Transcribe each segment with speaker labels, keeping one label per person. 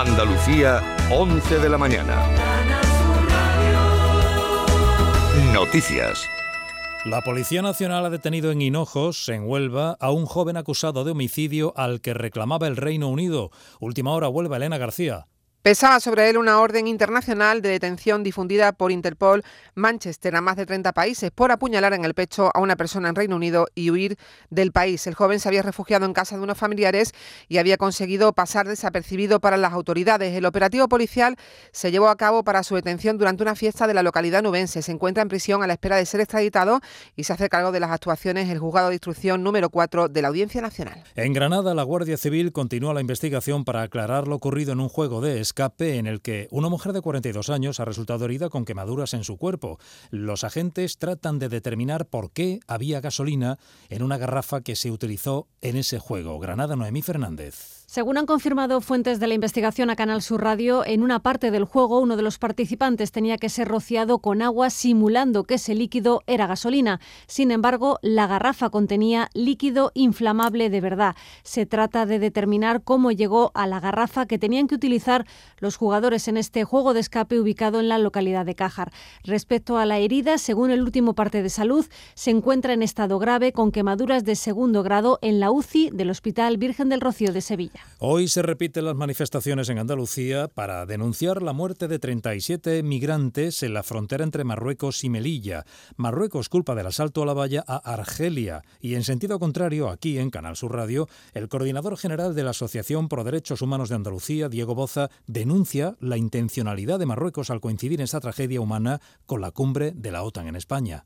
Speaker 1: Andalucía, 11 de la mañana. Noticias.
Speaker 2: La Policía Nacional ha detenido en Hinojos, en Huelva, a un joven acusado de homicidio al que reclamaba el Reino Unido. Última hora, Huelva, Elena García.
Speaker 3: Pesaba sobre él una orden internacional de detención difundida por Interpol Manchester a más de 30 países por apuñalar en el pecho a una persona en Reino Unido y huir del país. El joven se había refugiado en casa de unos familiares y había conseguido pasar desapercibido para las autoridades. El operativo policial se llevó a cabo para su detención durante una fiesta de la localidad nubense. Se encuentra en prisión a la espera de ser extraditado y se hace cargo de las actuaciones el juzgado de instrucción número 4 de la Audiencia Nacional.
Speaker 2: En Granada, la Guardia Civil continúa la investigación para aclarar lo ocurrido en un juego de escape en el que una mujer de 42 años ha resultado herida con quemaduras en su cuerpo. Los agentes tratan de determinar por qué había gasolina en una garrafa que se utilizó en ese juego. Granada Noemí Fernández.
Speaker 4: Según han confirmado fuentes de la investigación a Canal Sur Radio, en una parte del juego uno de los participantes tenía que ser rociado con agua simulando que ese líquido era gasolina. Sin embargo, la garrafa contenía líquido inflamable de verdad. Se trata de determinar cómo llegó a la garrafa que tenían que utilizar los jugadores en este juego de escape ubicado en la localidad de Cájar. Respecto a la herida, según el último parte de salud, se encuentra en estado grave con quemaduras de segundo grado en la UCI del Hospital Virgen del Rocío de Sevilla.
Speaker 2: Hoy se repiten las manifestaciones en Andalucía para denunciar la muerte de 37 migrantes en la frontera entre Marruecos y Melilla. Marruecos culpa del asalto a la valla a Argelia y en sentido contrario, aquí en Canal Sur Radio, el coordinador general de la Asociación Pro Derechos Humanos de Andalucía, Diego Boza, denuncia la intencionalidad de Marruecos al coincidir esta tragedia humana con la cumbre de la OTAN en España.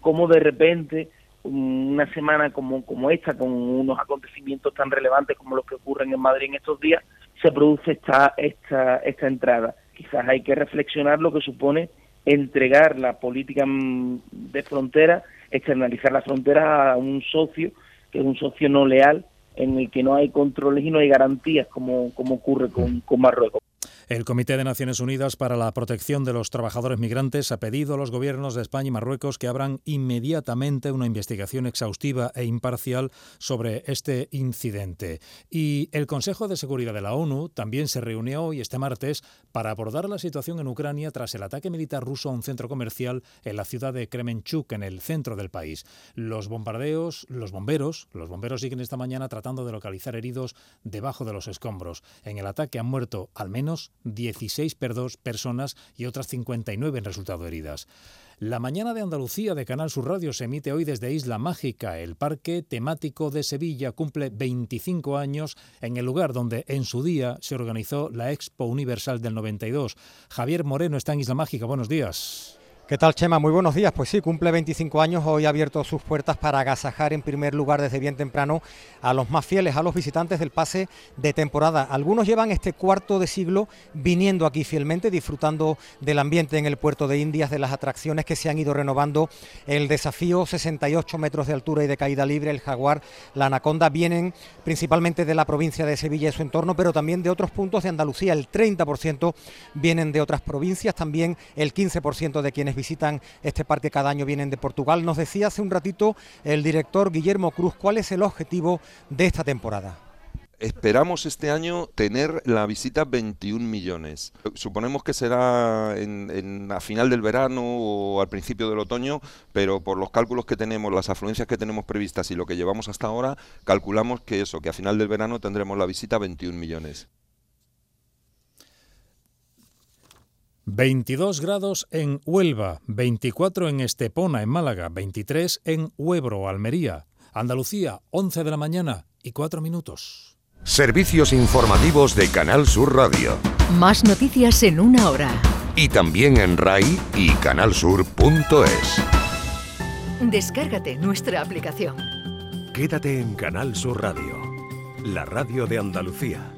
Speaker 5: Como de repente una semana como, como esta, con unos acontecimientos tan relevantes como los que ocurren en Madrid en estos días, se produce esta, esta, esta entrada. Quizás hay que reflexionar lo que supone entregar la política de frontera, externalizar la frontera a un socio que es un socio no leal en el que no hay controles y no hay garantías como, como ocurre con, con Marruecos.
Speaker 2: El Comité de Naciones Unidas para la Protección de los Trabajadores Migrantes ha pedido a los gobiernos de España y Marruecos que abran inmediatamente una investigación exhaustiva e imparcial sobre este incidente. Y el Consejo de Seguridad de la ONU también se reunió hoy, este martes, para abordar la situación en Ucrania tras el ataque militar ruso a un centro comercial en la ciudad de Kremenchuk, en el centro del país. Los bombardeos, los bomberos, los bomberos siguen esta mañana tratando de localizar heridos debajo de los escombros. En el ataque han muerto al menos 16 personas y otras 59 han resultado heridas. La mañana de Andalucía de Canal Sur Radio se emite hoy desde Isla Mágica. El parque temático de Sevilla cumple 25 años en el lugar donde en su día se organizó la Expo Universal del 92. Javier Moreno está en Isla Mágica. Buenos días.
Speaker 6: ¿Qué tal, Chema? Muy buenos días. Pues sí, cumple 25 años, hoy ha abierto sus puertas para agasajar en primer lugar desde bien temprano a los más fieles, a los visitantes del pase de temporada. Algunos llevan este cuarto de siglo viniendo aquí fielmente, disfrutando del ambiente en el puerto de Indias, de las atracciones que se han ido renovando. El desafío 68 metros de altura y de caída libre, el jaguar, la anaconda, vienen principalmente de la provincia de Sevilla y su entorno, pero también de otros puntos de Andalucía. El 30% vienen de otras provincias, también el 15% de quienes visitan este parque cada año vienen de Portugal. Nos decía hace un ratito el director Guillermo Cruz cuál es el objetivo de esta temporada.
Speaker 7: Esperamos este año tener la visita 21 millones. Suponemos que será a final del verano o al principio del otoño, pero por los cálculos que tenemos, las afluencias que tenemos previstas y lo que llevamos hasta ahora, calculamos que eso, que a final del verano tendremos la visita 21 millones.
Speaker 2: 22 grados en Huelva, 24 en Estepona, en Málaga, 23 en Huebro, Almería. Andalucía, 11 de la mañana y 4 minutos.
Speaker 1: Servicios informativos de Canal Sur Radio.
Speaker 8: Más noticias en una hora.
Speaker 1: Y también en RAI y canalsur.es.
Speaker 8: Descárgate nuestra aplicación.
Speaker 1: Quédate en Canal Sur Radio, la radio de Andalucía.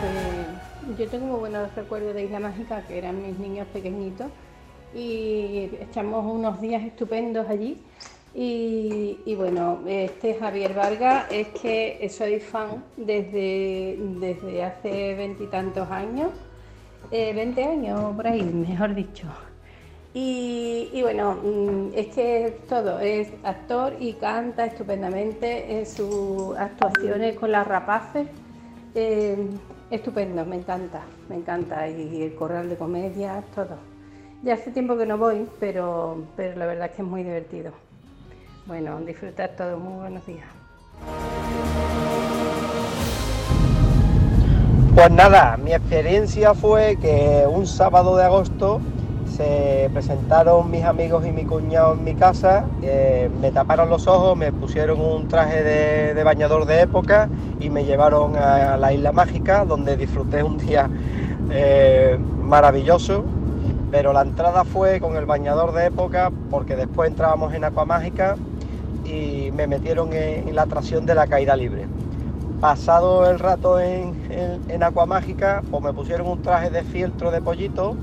Speaker 9: Pues, yo tengo muy buenos recuerdos de Isla Mágica, que eran mis niños pequeñitos, y echamos unos días estupendos allí. Y, bueno, este Javier Vargas es que soy fan desde, desde hace veintitantos años, eh, 20 años por ahí, mejor dicho. Y, bueno, mm, es que todo, es actor y canta estupendamente en sus actuaciones con las rapaces. Eh, estupendo, me encanta, me encanta. Y el corral de comedia, todo. Ya hace tiempo que no voy, pero, pero la verdad es que es muy divertido. Bueno, disfrutar todo, muy buenos días.
Speaker 10: Pues nada, mi experiencia fue que un sábado de agosto se presentaron mis amigos y mi cuñado en mi casa, eh, me taparon los ojos, me pusieron un traje de, bañador de época y me llevaron a, la isla mágica donde disfruté un día eh, maravilloso. Pero la entrada fue con el bañador de época porque después entrábamos en Mágica y me metieron en, la atracción de la caída libre. Pasado el rato en, en, Mágica, pues me pusieron un traje de fieltro de pollito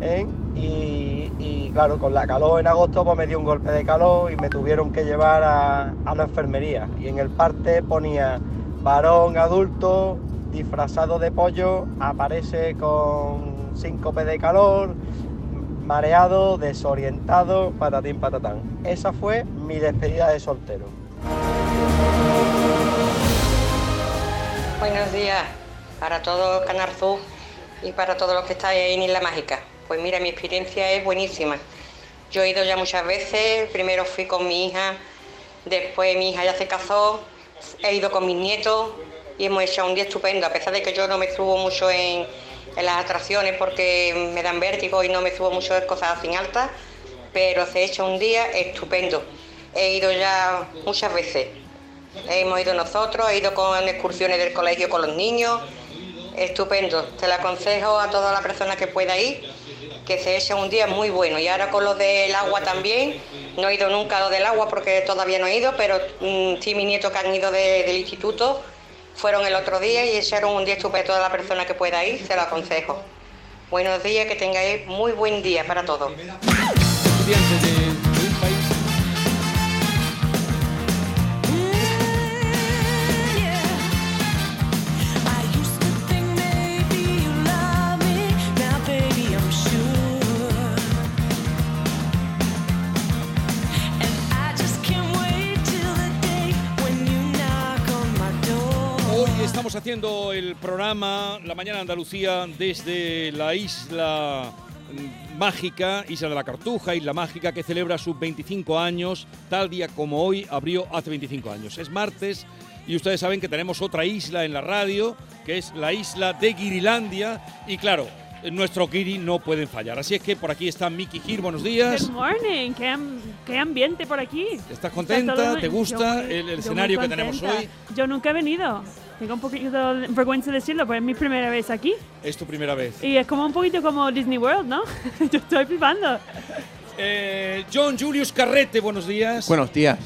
Speaker 10: ¿eh? Y, claro, con la calor en agosto pues me dio un golpe de calor y me tuvieron que llevar a, la enfermería. Y en el parte ponía varón adulto disfrazado de pollo, aparece con síncope de calor, mareado, desorientado, patatín patatán. Esa fue mi despedida de soltero.
Speaker 11: Buenos días para todo Canarzú y para todos los que estáis en Isla Mágica. Pues mira, mi experiencia es buenísima. Yo he ido ya muchas veces, primero fui con mi hija, después mi hija ya se casó, he ido con mis nietos y hemos hecho un día estupendo, a pesar de que yo no me subo mucho en, las atracciones porque me dan vértigo y no me subo mucho en cosas así altas, pero se ha hecho un día estupendo. He ido ya muchas veces. Hemos ido nosotros, he ido con excursiones del colegio con los niños. Estupendo. Te lo aconsejo a toda la persona que pueda ir que se echa un día muy bueno. Y ahora con lo del agua también, no he ido nunca a lo del agua porque todavía no he ido, pero mm, sí mis nietos que han ido del instituto fueron el otro día y echaron un día estupendo a toda la persona que pueda ir, se lo aconsejo. Buenos días, que tengáis muy buen día para todos.
Speaker 12: Estamos haciendo el programa La Mañana Andalucía desde la isla mágica, Isla de la Cartuja, Isla Mágica, que celebra sus 25 años, tal día como hoy abrió hace 25 años. Es martes y ustedes saben que tenemos otra isla en la radio, que es la isla de Guirilandia. Y claro, nuestro Kiri no pueden fallar. Así es que por aquí está Miki Gir, buenos días.
Speaker 13: Good morning, qué, ambiente por aquí.
Speaker 12: ¿Estás contenta? ¿Te gusta el, escenario que tenemos hoy?
Speaker 13: Yo nunca he venido. Tengo un poquito de vergüenza decirlo, pero es mi primera vez aquí.
Speaker 12: Es tu primera vez.
Speaker 13: Y es como un poquito como Disney World, ¿no? Yo estoy flipando.
Speaker 12: Eh, John Julius Carrete, buenos días.
Speaker 14: Buenos días.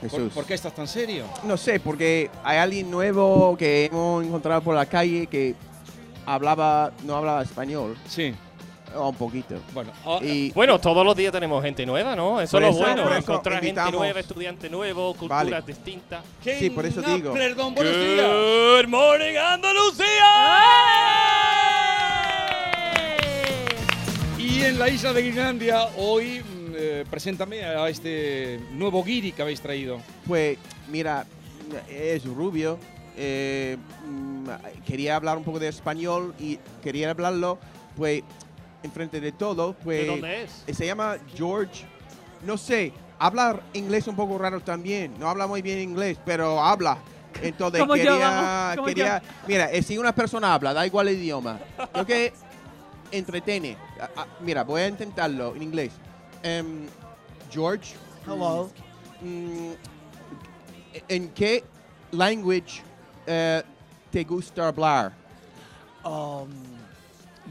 Speaker 14: Jesús.
Speaker 12: ¿Por, qué estás tan serio?
Speaker 14: No sé, porque hay alguien nuevo que hemos encontrado por la calle que hablaba, no hablaba español.
Speaker 12: Sí.
Speaker 14: Ah, un poquito.
Speaker 12: Bueno,
Speaker 15: ah, bueno, todos los días tenemos gente nueva, ¿no? Eso es lo bueno, encontrar gente nueva, estudiante nuevo, culturas distintas.
Speaker 14: Sí, por eso digo.
Speaker 12: Perdón, buenos
Speaker 15: días. Good morning, Andalucía. ¡Eh!
Speaker 12: Y en la isla de Groenlandia hoy mm, eh, preséntame a este nuevo guiri que habéis traído.
Speaker 14: Pues mira, es rubio, eh, mm, quería hablar un poco de español y quería hablarlo, pues, enfrente de todo. Pues,
Speaker 15: ¿De dónde es?
Speaker 14: Se llama George. No sé, habla inglés un poco raro también. No habla muy bien inglés, pero habla. Entonces
Speaker 13: Como yo,
Speaker 14: quería,
Speaker 13: vamos, como
Speaker 14: quería, mira, eh, si una persona habla, da igual el idioma, creo que entretiene. Ah, ah, mira, voy a intentarlo en inglés. Em, George.
Speaker 16: Hello.
Speaker 14: mm, ¿En qué language eh, te gusta hablar?
Speaker 16: Um,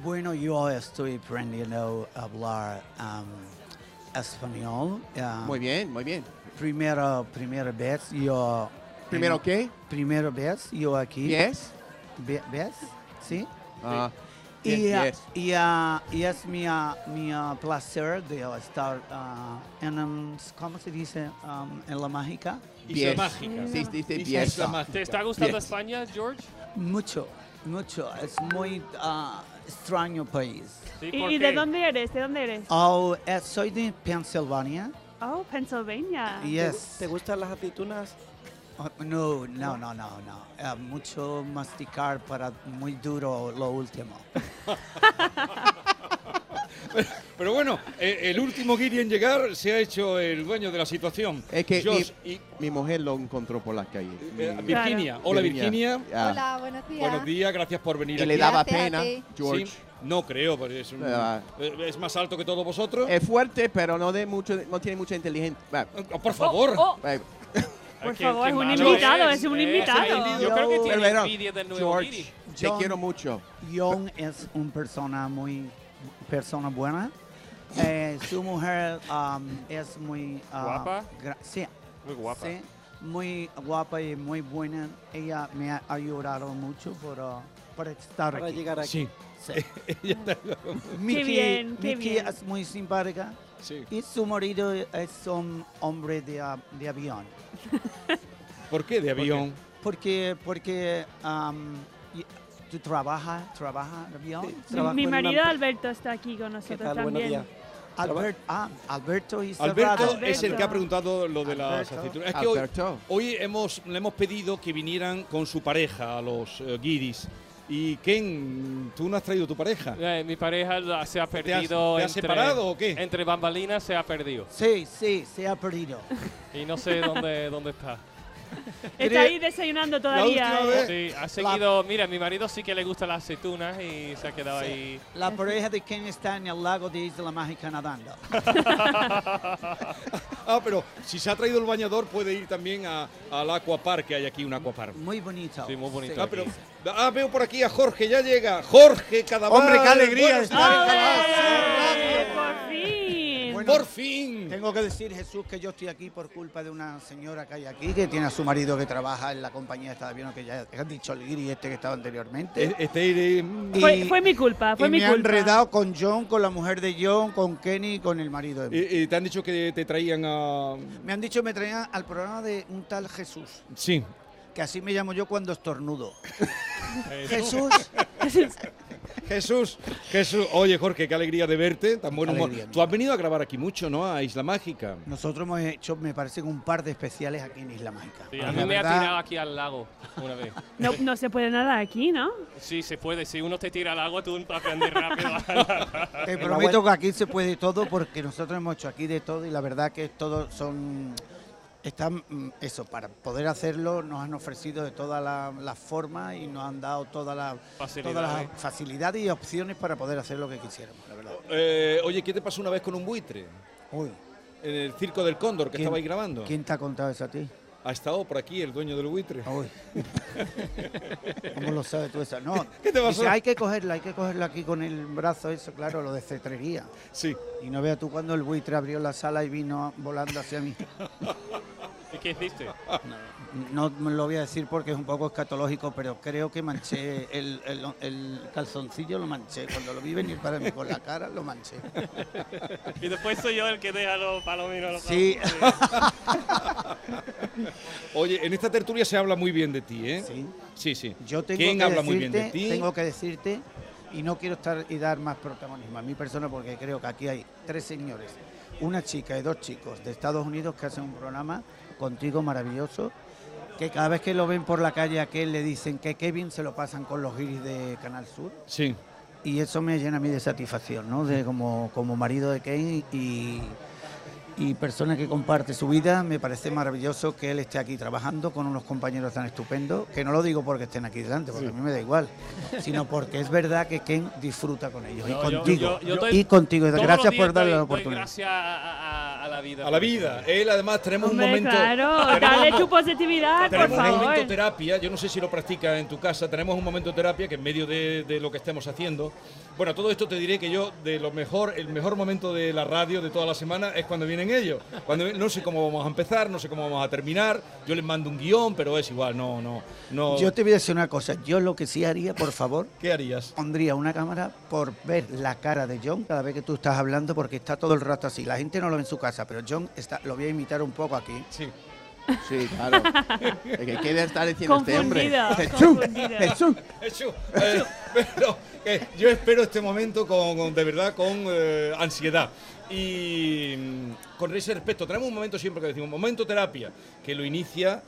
Speaker 16: bueno, yo estoy aprendiendo a hablar um, español. um,
Speaker 14: Muy bien, muy bien.
Speaker 16: Primera, primera vez yo...
Speaker 14: ¿Primero
Speaker 16: en-
Speaker 14: qué?
Speaker 16: Primera vez yo aquí. ¿Ves? Sí.
Speaker 14: Ah,
Speaker 16: y,
Speaker 14: yes, yes.
Speaker 16: y, ah, y es mi, ah, mi ah, placer de estar ah, en, un- ¿cómo se dice? Um, en la mágica.
Speaker 12: Isla Yes. Mágica.
Speaker 14: Sí, dice
Speaker 12: Isla. Mágica.
Speaker 15: ¿Te está gustando
Speaker 16: Yes.
Speaker 15: España, George?
Speaker 16: Mucho, mucho. Es muy ah, extraño país.
Speaker 13: ¿Y, y de dónde eres? ¿De dónde eres?
Speaker 16: Oh, eh, soy de Pensilvania.
Speaker 13: Oh, Pennsylvania.
Speaker 16: Yes.
Speaker 17: ¿Te gustan las aceitunas?
Speaker 16: Oh, no, no, no, no, no. Eh, mucho masticar para muy duro lo último.
Speaker 12: Pero bueno, eh, el último guiri en llegar se ha hecho el dueño de la situación.
Speaker 14: Es que
Speaker 12: Josh
Speaker 14: mi, mi mujer lo encontró por la calle.
Speaker 12: Eh,
Speaker 14: Mi-
Speaker 12: Virginia. Hola, Virginia.
Speaker 14: Ah.
Speaker 18: Hola, buenos días.
Speaker 12: Buenos días, gracias por venir
Speaker 14: Y
Speaker 12: aquí.
Speaker 14: le daba pena. George.
Speaker 12: Sí, no creo, pero es, un-
Speaker 14: Ah.
Speaker 12: eh, es más alto que todos vosotros.
Speaker 14: Es fuerte, pero no de mucho, no tiene mucha inteligencia.
Speaker 12: por favor.
Speaker 13: Oh,
Speaker 14: Eh,
Speaker 13: Por favor, es un invitado,
Speaker 15: es.
Speaker 13: un invitado.
Speaker 15: Yo creo que tiene envidia del nuevo
Speaker 14: George, te
Speaker 16: John-
Speaker 14: quiero mucho.
Speaker 16: John es una persona muy persona buena. Eh, su mujer um, es muy ah,
Speaker 15: ¿Guapa?
Speaker 16: gra- sí,
Speaker 15: Muy guapa.
Speaker 16: sí, muy guapa y muy buena. Ella me ha ayudado mucho por, ah, por estar
Speaker 17: Para
Speaker 16: aquí.
Speaker 17: llegar aquí.
Speaker 12: Sí.
Speaker 16: Sí.
Speaker 12: Ella está-
Speaker 16: Miki,
Speaker 13: bien, qué bien.
Speaker 16: es muy simpática
Speaker 12: Sí.
Speaker 16: y su marido es un hombre de, a- de avión.
Speaker 12: ¿Por qué de avión?
Speaker 16: Porque, porque um, y- tú trabajas, trabajas en avión.
Speaker 13: Mi,
Speaker 16: Trabajas
Speaker 13: mi
Speaker 16: en una
Speaker 13: marido
Speaker 16: empresa.
Speaker 13: Alberto está aquí con nosotros
Speaker 17: tal? Buenos
Speaker 13: también.
Speaker 17: días.
Speaker 16: Albert- ah, Alberto y
Speaker 12: Alberto es el que ha preguntado lo de las aceitunas. Es que hoy,
Speaker 14: Alberto.
Speaker 12: hoy hemos, le hemos pedido que vinieran con su pareja a los eh, guiris. Y Ken, tú no has traído tu pareja.
Speaker 15: Eh, mi pareja la- se ha
Speaker 12: has-
Speaker 15: perdido.
Speaker 12: te has
Speaker 15: entre-
Speaker 12: separado o qué?
Speaker 15: Entre bambalinas se ha perdido.
Speaker 16: Sí, sí, se ha perdido.
Speaker 15: Y no sé dónde, dónde está.
Speaker 13: Está ahí desayunando todavía. eh.
Speaker 12: vez-
Speaker 15: Sí, ha seguido. Mira, mi marido sí que le gustan las aceitunas y se ha quedado ahí.
Speaker 16: La pareja de Ken está en el lago de Isla Mágica nadando.
Speaker 12: Ah, pero si se ha traído el bañador puede ir también a- al aquapark, que hay aquí un aquapark.
Speaker 16: Muy bonito.
Speaker 15: Sí, muy bonito.
Speaker 12: Ah, pero, ah, veo por aquí a Jorge, ya llega. Jorge Cadaval.
Speaker 19: Hombre, qué alegría estar en
Speaker 16: Bueno,
Speaker 12: Por fin.
Speaker 16: Tengo que decir, Jesús, que yo estoy aquí por culpa de una señora que hay aquí, que tiene a su marido que trabaja en la compañía esta de que ya has dicho el guiri este que estaba anteriormente.
Speaker 12: Eh, Este,
Speaker 16: Y-
Speaker 13: Fue, fue mi culpa, fue
Speaker 16: y
Speaker 13: mi
Speaker 16: me
Speaker 13: culpa.
Speaker 16: enredado con John, con la mujer de John, con Kenny y con el marido de mí.
Speaker 12: eh, te han dicho que te traían a.
Speaker 16: Me han dicho que me traían al programa de un tal Jesús,
Speaker 12: Sí.
Speaker 16: que así me llamo yo cuando estornudo.
Speaker 15: Jesús.
Speaker 16: Jesús.
Speaker 12: Jesús. Oye, Jorge, qué alegría de verte. Tan buen humor.
Speaker 16: Alegría,
Speaker 12: Tú has venido a grabar aquí mucho, ¿no? A Isla Mágica.
Speaker 16: Nosotros hemos hecho, me parece, que un par de especiales aquí en Isla Mágica.
Speaker 15: Sí, a mí me ha tirado aquí al lago una vez.
Speaker 13: No, no se puede nada aquí, ¿no?
Speaker 15: Sí, se puede. Si uno te tira al agua, tú aprendes rápido.
Speaker 16: Te prometo que aquí se puede todo porque nosotros hemos hecho aquí de todo y la verdad que todo son están mm, eso para poder hacerlo nos han ofrecido de todas las la formas y nos han dado todas las
Speaker 15: Facilidades.
Speaker 16: todas las facilidades y opciones para poder hacer lo que quisiéramos, la verdad.
Speaker 12: Eh, oye, ¿qué te pasó una vez con un buitre?
Speaker 16: Uy,
Speaker 12: En el circo del Cóndor, que
Speaker 16: ¿Quién-
Speaker 12: estaba ahí grabando.
Speaker 16: ¿quién te ha contado eso a ti?
Speaker 12: Ha estado por aquí el dueño del buitre.
Speaker 16: Uy. ¿Cómo lo sabes tú eso? No,
Speaker 12: ¿Qué te
Speaker 16: dice, hay que cogerla, hay que cogerla aquí con el brazo, eso, claro, lo de cetrería.
Speaker 12: Sí.
Speaker 16: Y no veas tú cuando el buitre abrió la sala y vino volando hacia mí.
Speaker 15: ¿Y qué hiciste?
Speaker 16: No me lo voy a decir porque es un poco escatológico, pero creo que manché el, el- el calzoncillo, lo manché. Cuando lo vi venir para mí con la cara, lo manché.
Speaker 15: y después soy yo el que deja los palominos. los
Speaker 16: Sí.
Speaker 12: Oye, en esta tertulia se habla muy bien de ti, ¿eh?
Speaker 16: Sí.
Speaker 12: Sí, sí.
Speaker 16: Yo tengo
Speaker 12: ¿Quién
Speaker 16: que
Speaker 12: habla muy bien de ti?
Speaker 16: Tengo que decirte y no quiero estar y dar más protagonismo a mi persona porque creo que aquí hay tres señores, una chica y dos chicos de Estados Unidos que hacen un programa contigo maravilloso que cada vez que lo ven por la calle a aquel le dicen que Kevin se lo pasan con los guiris de Canal Sur.
Speaker 12: Sí.
Speaker 16: Y eso me llena a mí de satisfacción, ¿no? De como, como marido de y, y persona que comparte su vida, me parece maravilloso que él esté aquí trabajando con unos compañeros tan estupendos, que no lo digo porque estén aquí delante, porque a mí me da igual, sino porque es verdad que Ken disfruta con ellos y contigo. y contigo. Gracias por darle la oportunidad.
Speaker 15: gracias a, la vida.
Speaker 12: A la vida. Él además tenemos un momento...
Speaker 13: Claro, dale tu positividad,
Speaker 12: tenemos
Speaker 13: por favor.
Speaker 12: un momento terapia, yo no sé si lo practicas en tu casa, tenemos un momento terapia que en medio de, de lo que estemos haciendo, bueno, todo esto te diré que yo, de lo mejor, el mejor momento de la radio de toda la semana es cuando vienen ellos. Cuando no sé cómo vamos a empezar, no sé cómo vamos a terminar. Yo les mando un guion, pero es igual, no, no, no.
Speaker 16: Yo te voy a decir una cosa. Yo lo que sí haría, por favor.
Speaker 12: ¿Qué harías?
Speaker 16: Pondría una cámara por ver la cara de John cada vez que tú estás hablando, porque está todo el rato así. La gente no lo ve en su casa, pero John está, lo voy a imitar un poco aquí.
Speaker 12: Sí.
Speaker 14: Sí, claro. Que quiere estar diciendo este hombre.
Speaker 16: Jesús,
Speaker 12: Jesús. Jesús. Eh, pero, eh, yo espero este momento con, de verdad con eh, ansiedad. Y mm, con ese respecto, tenemos un momento siempre que decimos, momento terapia, que lo inicia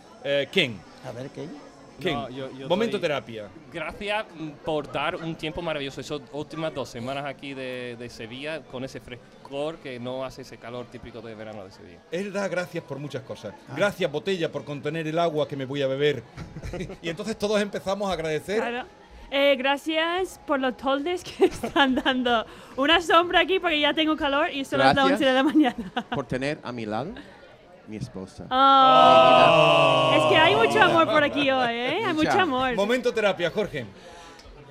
Speaker 12: Ken.
Speaker 16: A ver, Ken.
Speaker 15: No, yo- yo
Speaker 12: momento
Speaker 15: doy-
Speaker 12: terapia.
Speaker 15: Gracias por dar un tiempo maravilloso. Esas últimas dos semanas aquí de, de Sevilla, con ese frescor que no hace ese calor típico de verano de Sevilla.
Speaker 12: Él da gracias por muchas cosas. Gracias, botella, por contener el agua que me voy a beber. y entonces todos empezamos a agradecer.
Speaker 13: Claro. Eh, gracias por los toldes que están dando una sombra aquí porque ya tengo calor y son las
Speaker 14: Gracias.
Speaker 13: 11 de la mañana.
Speaker 14: Por tener a mi lado mi esposa.
Speaker 13: Oh. Es que hay mucho amor por aquí hoy, ¿eh? Hay mucho amor.
Speaker 12: Momento terapia, Jorge.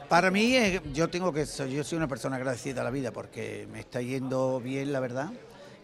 Speaker 16: Para mí, eh, yo tengo que yo soy una persona agradecida a la vida porque me está yendo bien, la verdad.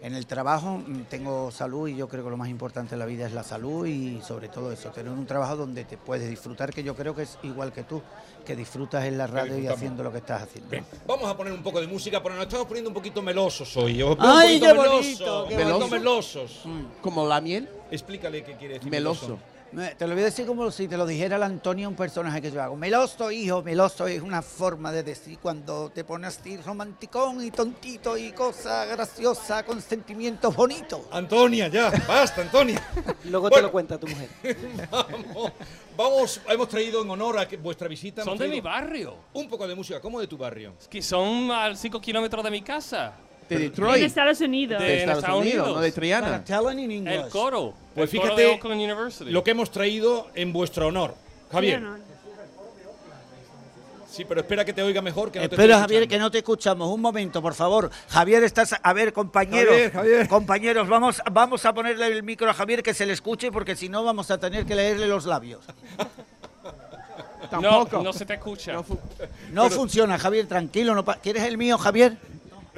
Speaker 16: En el trabajo mm, tengo salud y yo creo que lo más importante en la vida es la salud y sobre todo eso, tener un trabajo donde te puedes disfrutar, que yo creo que es igual que tú, que disfrutas en la radio y haciendo lo que estás haciendo.
Speaker 12: Vamos a poner un poco de música, pero nos estamos poniendo un poquito melosos hoy. Os
Speaker 16: ¡Ay,
Speaker 12: un
Speaker 16: qué
Speaker 12: poquito
Speaker 16: bonito,
Speaker 12: melosos,
Speaker 16: qué
Speaker 12: un poquito
Speaker 14: bonito!
Speaker 12: melosos.
Speaker 14: ¿Como la miel?
Speaker 12: Explícale qué quiere decir
Speaker 14: Meloso.
Speaker 16: Me- Te lo voy a decir como si te lo dijera el Antonio, un personaje que yo hago. Meloso, hijo, meloso es una forma de decir cuando te pones así romanticón y tontito y cosa graciosa con sentimientos bonitos.
Speaker 12: Antonia, ya, basta, Antonia.
Speaker 6: Luego te lo cuenta tu mujer.
Speaker 12: vamos, vamos, hemos traído en honor a que- vuestra visita.
Speaker 15: Son de mi barrio.
Speaker 12: Un poco de música, ¿cómo de tu barrio?
Speaker 15: Es que son a 5 kilómetros de mi casa.
Speaker 14: De
Speaker 13: En
Speaker 14: Detroit.
Speaker 13: Estados Unidos.
Speaker 15: De Estados Unidos,
Speaker 14: no de Triana.
Speaker 15: El coro.
Speaker 12: Pues
Speaker 15: el coro
Speaker 12: fíjate
Speaker 15: de Oakland University.
Speaker 12: lo que hemos traído en vuestro honor. Javier. Sí, pero espera que te oiga mejor. Que no te
Speaker 16: Espera,
Speaker 12: estoy
Speaker 16: Javier, que no te escuchamos. Un momento, por favor. Javier, estás. A ver, compañeros.
Speaker 12: Javier, Javier.
Speaker 16: Compañeros, vamos, vamos a ponerle el micro a Javier que se le escuche, porque si no, vamos a tener que leerle los labios.
Speaker 15: No, no se te escucha.
Speaker 16: No funciona, Javier, tranquilo. No pa- ¿Quieres el mío, Javier?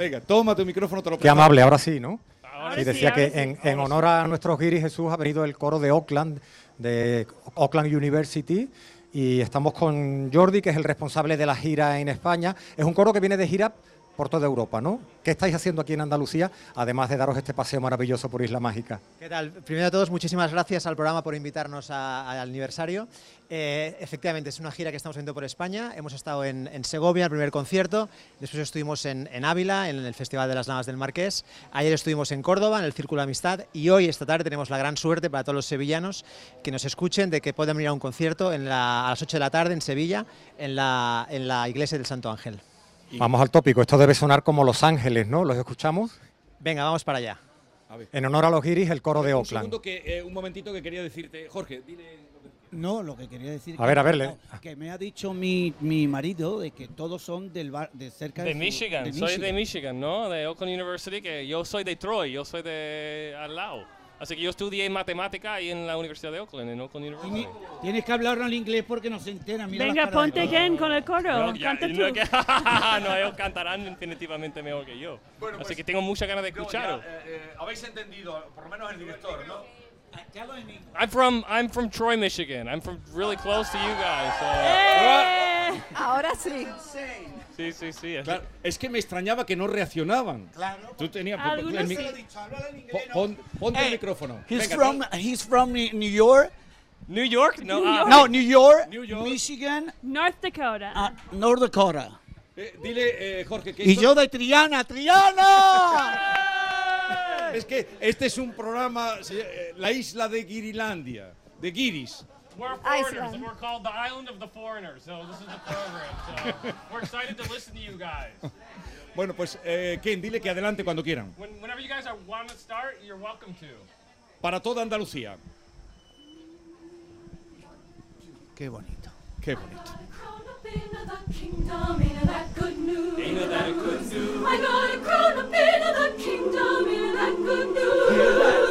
Speaker 12: Venga, toma tu micrófono, te lo
Speaker 20: Qué amable, ahora sí, ¿no?
Speaker 15: Ahora
Speaker 20: y
Speaker 15: sí,
Speaker 20: decía que
Speaker 15: sí,
Speaker 20: en, en honor a nuestros guiris Jesús ha venido el coro de Auckland, de Auckland University, y estamos con Jordi, que es el responsable de la gira en España. Es un coro que viene de gira por toda Europa, ¿no? ¿Qué estáis haciendo aquí en Andalucía, además de daros este paseo maravilloso por Isla Mágica?
Speaker 6: ¿Qué tal? Primero de todos, muchísimas gracias al programa por invitarnos al aniversario. Eh, efectivamente, es una gira que estamos haciendo por España. Hemos estado en, en Segovia, el primer concierto. Después estuvimos en, en Ávila, en el Festival de las Navas del Marqués. Ayer estuvimos en Córdoba, en el Círculo de Amistad. Y hoy, esta tarde, tenemos la gran suerte para todos los sevillanos que nos escuchen de que puedan venir a un concierto en la- a las 8 de la tarde en Sevilla, en la, en la iglesia del Santo Ángel.
Speaker 20: Vamos al tópico, esto debe sonar como Los Ángeles, ¿no? ¿Los escuchamos?
Speaker 6: Venga, vamos para allá.
Speaker 20: En honor a los guiris, el coro de
Speaker 12: Un
Speaker 20: Auckland.
Speaker 12: segundo que, eh, un momentito que quería decirte. Jorge, dile.
Speaker 16: No, lo que quería decir.
Speaker 20: A ver, a ver, le-
Speaker 16: Que me ha dicho mi, mi marido de que todos son del bar, de cerca
Speaker 15: De
Speaker 16: su-
Speaker 15: Michigan, soy de Michigan, ¿no? De Oakland University, que yo soy de Troy, yo soy de al lado. Así que yo estudié matemática ahí en la Universidad de Oakland, en Oakland University.
Speaker 16: Tienes que hablar en inglés porque no se entera. Mira
Speaker 13: Venga,
Speaker 16: de
Speaker 13: ponte
Speaker 16: todos.
Speaker 13: Ken con el coro.
Speaker 15: No, ya,
Speaker 13: Canta tú.
Speaker 15: no, que- no, ellos cantarán definitivamente mejor que yo. Así que tengo muchas ganas de escucharos.
Speaker 12: eh, habéis entendido, por lo menos el director, ¿no?
Speaker 15: I'm from I'm from Troy, Michigan. I'm from really close to you guys. so-
Speaker 13: ¡Eh!
Speaker 18: Ahora sí.
Speaker 15: Sí, sí, sí.
Speaker 12: Claro, es que me extrañaba que no reaccionaban.
Speaker 16: Claro.
Speaker 12: Tú tenías.
Speaker 13: Algunos sí.
Speaker 12: pon- ponte el
Speaker 16: Hey,
Speaker 12: micrófono.
Speaker 16: He's
Speaker 12: Venga,
Speaker 16: from, he's from New York.
Speaker 15: New York? No,
Speaker 13: New
Speaker 15: ah,
Speaker 13: York.
Speaker 16: No, New York,
Speaker 12: New York.
Speaker 16: Michigan,
Speaker 13: North Dakota.
Speaker 16: uh, North Dakota.
Speaker 12: Eh, dile, eh, Jorge, que
Speaker 21: Y yo de Triana, Triana.
Speaker 12: Es que este es un programa, eh, la isla de Guirilandia, de Guiris.
Speaker 15: We're foreigners, and we're called the Island of the Foreigners. So this is the program. So we're excited to listen to you guys.
Speaker 12: Bueno, pues eh, Ken, dile que adelante cuando quieran.
Speaker 15: When, whenever you guys are, want to start, you're welcome to.
Speaker 12: Para toda Andalucía.
Speaker 21: Qué bonito.
Speaker 12: Qué bonito.
Speaker 22: Ain't that good news? I got a crown up in the kingdom, ain't that good news?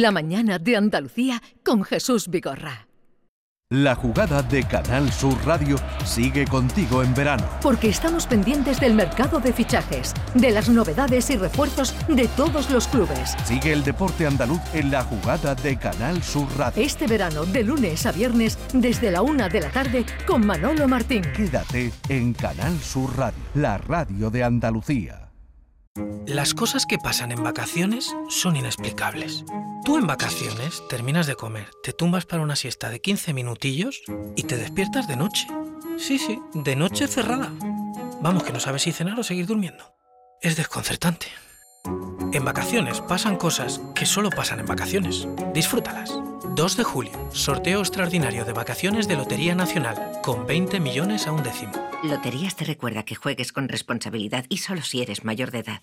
Speaker 8: La mañana de Andalucía con Jesús Vigorra.
Speaker 1: La jugada de Canal Sur Radio sigue contigo en verano.
Speaker 8: Porque estamos pendientes del mercado de fichajes, de las novedades y refuerzos de todos los clubes.
Speaker 1: Sigue el deporte andaluz en la jugada de Canal Sur Radio.
Speaker 8: Este verano, de lunes a viernes, desde la una de la tarde, con Manolo Martín.
Speaker 1: Quédate en Canal Sur Radio, la radio de Andalucía.
Speaker 23: Las cosas que pasan en vacaciones son inexplicables. Tú en vacaciones terminas de comer, te tumbas para una siesta de 15 minutillos y te despiertas de noche. Sí, sí, de noche cerrada. Vamos, que no sabes si cenar o seguir durmiendo. Es desconcertante. En vacaciones pasan cosas que solo pasan en vacaciones. Disfrútalas. 2 de julio, sorteo extraordinario de vacaciones de Lotería Nacional, con 20 millones a un décimo.
Speaker 24: Loterías te recuerda que juegues con responsabilidad y solo si eres mayor de edad.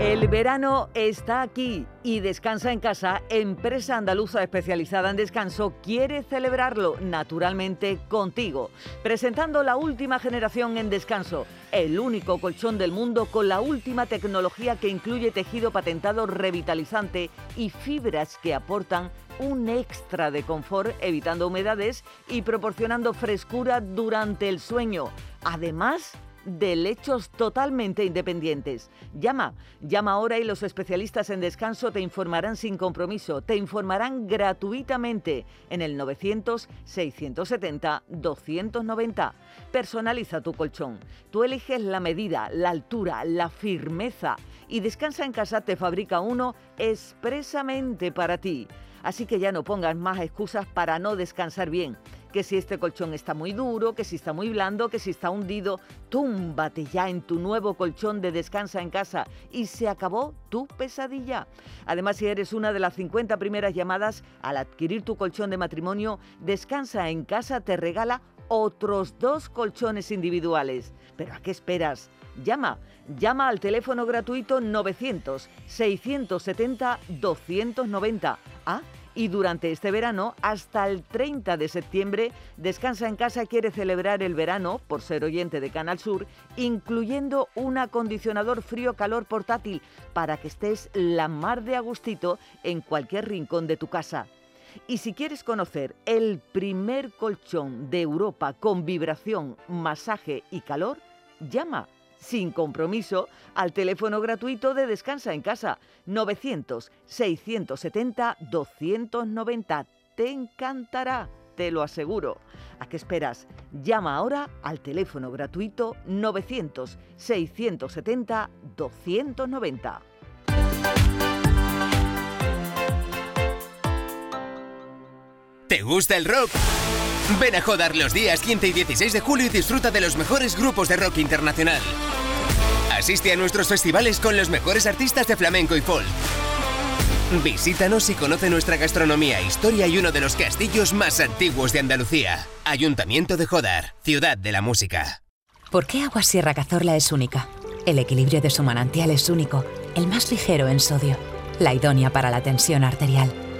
Speaker 25: El verano está aquí y Descansa en Casa, empresa andaluza especializada en descanso, quiere celebrarlo naturalmente contigo, presentando la última generación en descanso, el único colchón del mundo con la última tecnología que incluye tejido patentado revitalizante y fibras que aportan un extra de confort evitando humedades y proporcionando frescura durante el sueño. Además, de lechos totalmente independientes. Llama, llama ahora y los especialistas en descanso te informarán sin compromiso, te informarán gratuitamente en el 900-670-290. Personaliza tu colchón. Tú eliges la medida, la altura, la firmeza y Descansa en casa te fabrica uno expresamente para ti. Así que ya no pongas más excusas para no descansar bien. Que si este colchón está muy duro, que si está muy blando, que si está hundido, túmbate ya en tu nuevo colchón de descansa en casa y se acabó tu pesadilla. Además, si eres una de las 50 primeras llamadas al adquirir tu colchón de matrimonio, Descansa en casa te regala otros dos colchones individuales. ¿Pero a qué esperas? Llama, llama al teléfono gratuito 900-670-290. Ah, y durante este verano, hasta el 30 de septiembre, Descansa en Casa quiere celebrar el verano, por ser oyente de Canal Sur, incluyendo un acondicionador frío-calor portátil para que estés la mar de agustito en cualquier rincón de tu casa. Y si quieres conocer el primer colchón de Europa con vibración, masaje y calor, llama sin compromiso al teléfono gratuito de Descansa en Casa 900-670-290. Te encantará, te lo aseguro. ¿A qué esperas? Llama ahora al teléfono gratuito 900-670-290.
Speaker 26: ¿Te gusta el rock? Ven a Jodar los días 15 y 16 de julio y disfruta de los mejores grupos de rock internacional. Asiste a nuestros festivales con los mejores artistas de flamenco y folk. Visítanos y conoce nuestra gastronomía, historia y uno de los castillos más antiguos de Andalucía. Ayuntamiento de Jodar, ciudad de la música.
Speaker 27: ¿Por qué Agua Sierra Cazorla es única? El equilibrio de su manantial es único, el más ligero en sodio, la idónea para la tensión arterial,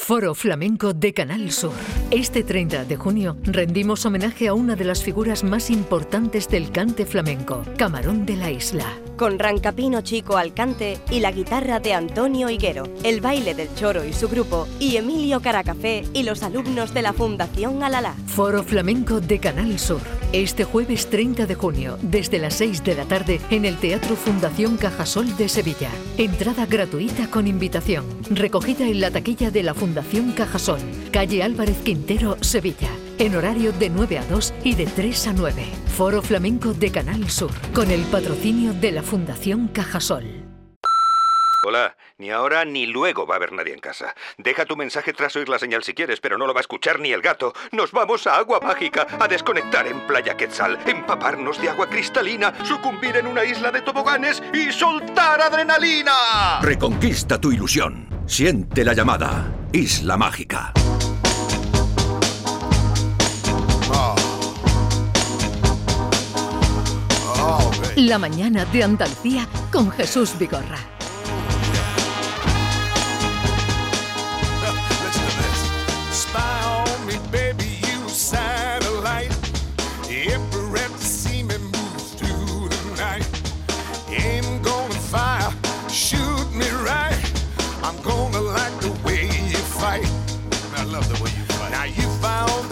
Speaker 8: Foro Flamenco de Canal Sur. Este 30 de junio rendimos homenaje a una de las figuras más importantes del cante flamenco, Camarón de la Isla.
Speaker 28: Con Rancapino Chico al cante y la guitarra de Antonio Higuero, el baile del Choro y su grupo, y Emilio Caracafé y los alumnos de la Fundación Alalá.
Speaker 8: Foro Flamenco de Canal Sur. Este jueves 30 de junio, desde las 6 de la tarde, en el Teatro Fundación Cajasol de Sevilla. Entrada gratuita con invitación. Recogida en la taquilla de la Fundación Cajasol, calle Álvarez Quintero, Sevilla. En horario de 9 a 2 y de 3 a 9. Foro Flamenco de Canal Sur, con el patrocinio de la Fundación Cajasol.
Speaker 29: Hola, ni ahora ni luego va a haber nadie en casa. Deja tu mensaje tras oír la señal si quieres, pero no lo va a escuchar ni el gato. Nos vamos a Agua Mágica a desconectar en Playa Quetzal, empaparnos de agua cristalina, sucumbir en una isla de toboganes y soltar adrenalina.
Speaker 1: Reconquista tu ilusión. Siente la llamada. Isla Mágica.
Speaker 8: La mañana de Andalucía con Jesús Vigorra.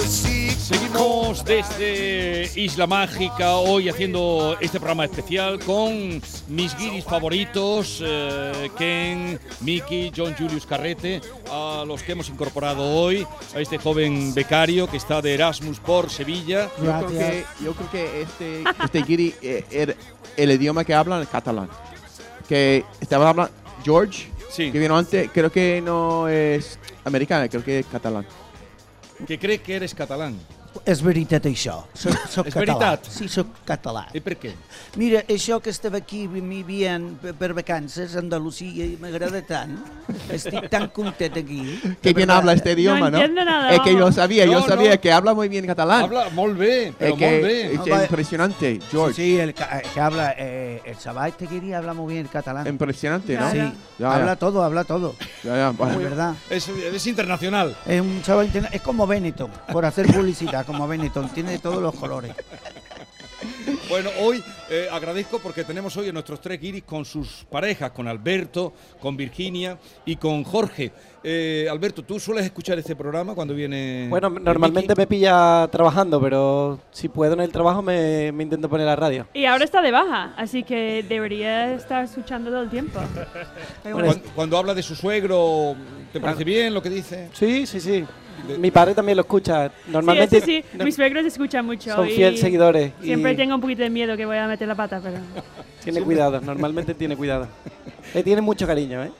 Speaker 12: Seguimos desde Isla Mágica hoy haciendo este programa especial con mis guiris favoritos, eh, Ken, Mickey, John Julius Carrete, a los que hemos incorporado hoy, a este joven becario que está de Erasmus por Sevilla.
Speaker 14: Yo creo que, yo creo que este, este guiri, eh, er- el idioma que hablan es catalán. Que estaba hablando George, que vino antes, creo que no es americano, creo que es catalán.
Speaker 12: Que cree que eres catalán.
Speaker 16: És veritat això, soc, soc
Speaker 12: És
Speaker 16: català.
Speaker 12: veritat?
Speaker 16: Sí, soc català.
Speaker 12: I per què?
Speaker 16: Mira, això que estava aquí vivint per, per vacances a Andalusia i m'agrada tant, estic tan content aquí.
Speaker 14: Qué bien habla este idioma, ¿no? es que yo sabía, yo
Speaker 16: No,
Speaker 14: sabía
Speaker 16: no.
Speaker 14: que habla muy bien catalán.
Speaker 12: Habla muy bien, pero
Speaker 14: es que,
Speaker 12: muy bien.
Speaker 14: es
Speaker 16: No, va-
Speaker 14: impresionante, George.
Speaker 16: Sí, sí, el, ca- que habla, eh, el chaval este quería habla muy bien el catalán.
Speaker 14: Impresionante, ¿no?
Speaker 16: Sí,
Speaker 14: Ya, ya.
Speaker 16: habla todo, habla todo.
Speaker 14: Ya, ya,
Speaker 16: De
Speaker 14: bueno.
Speaker 16: verdad.
Speaker 12: Es, es internacional.
Speaker 16: Es un chaval es como Benetton, por hacer publicidad, como Benetton, tiene de todos los colores.
Speaker 12: Bueno, hoy eh, agradezco porque tenemos hoy a nuestros tres guiris con sus parejas, con Alberto, con Virginia y con Jorge. Eh, Alberto, ¿tú sueles escuchar este programa cuando viene...
Speaker 17: Bueno, normalmente me pilla trabajando, pero si puedo en el trabajo me, me intento poner la radio.
Speaker 13: Y ahora está de baja, así que debería estar escuchando todo el tiempo.
Speaker 12: Cuando, cuando habla de su suegro, ¿te parece bien lo que dice?
Speaker 17: Sí, sí, sí. Mi padre también lo escucha. Normalmente
Speaker 13: sí, sí, sí.
Speaker 17: no-
Speaker 13: Mis suegros escuchan mucho.
Speaker 17: son
Speaker 13: y
Speaker 17: fiel seguidores y-
Speaker 13: Siempre tengo un poquito de miedo que voy a meter la pata, pero...
Speaker 17: Tiene cuidado, normalmente tiene cuidado. Le tiene mucho cariño, ¿eh?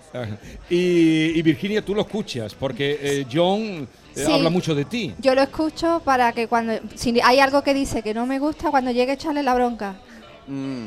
Speaker 12: Y, y Virginia, tú lo escuchas, porque eh, John eh,
Speaker 18: Sí.
Speaker 12: habla mucho de ti.
Speaker 18: Yo lo escucho para que cuando si hay algo que dice que no me gusta, cuando llegue echarle la bronca
Speaker 14: Mm.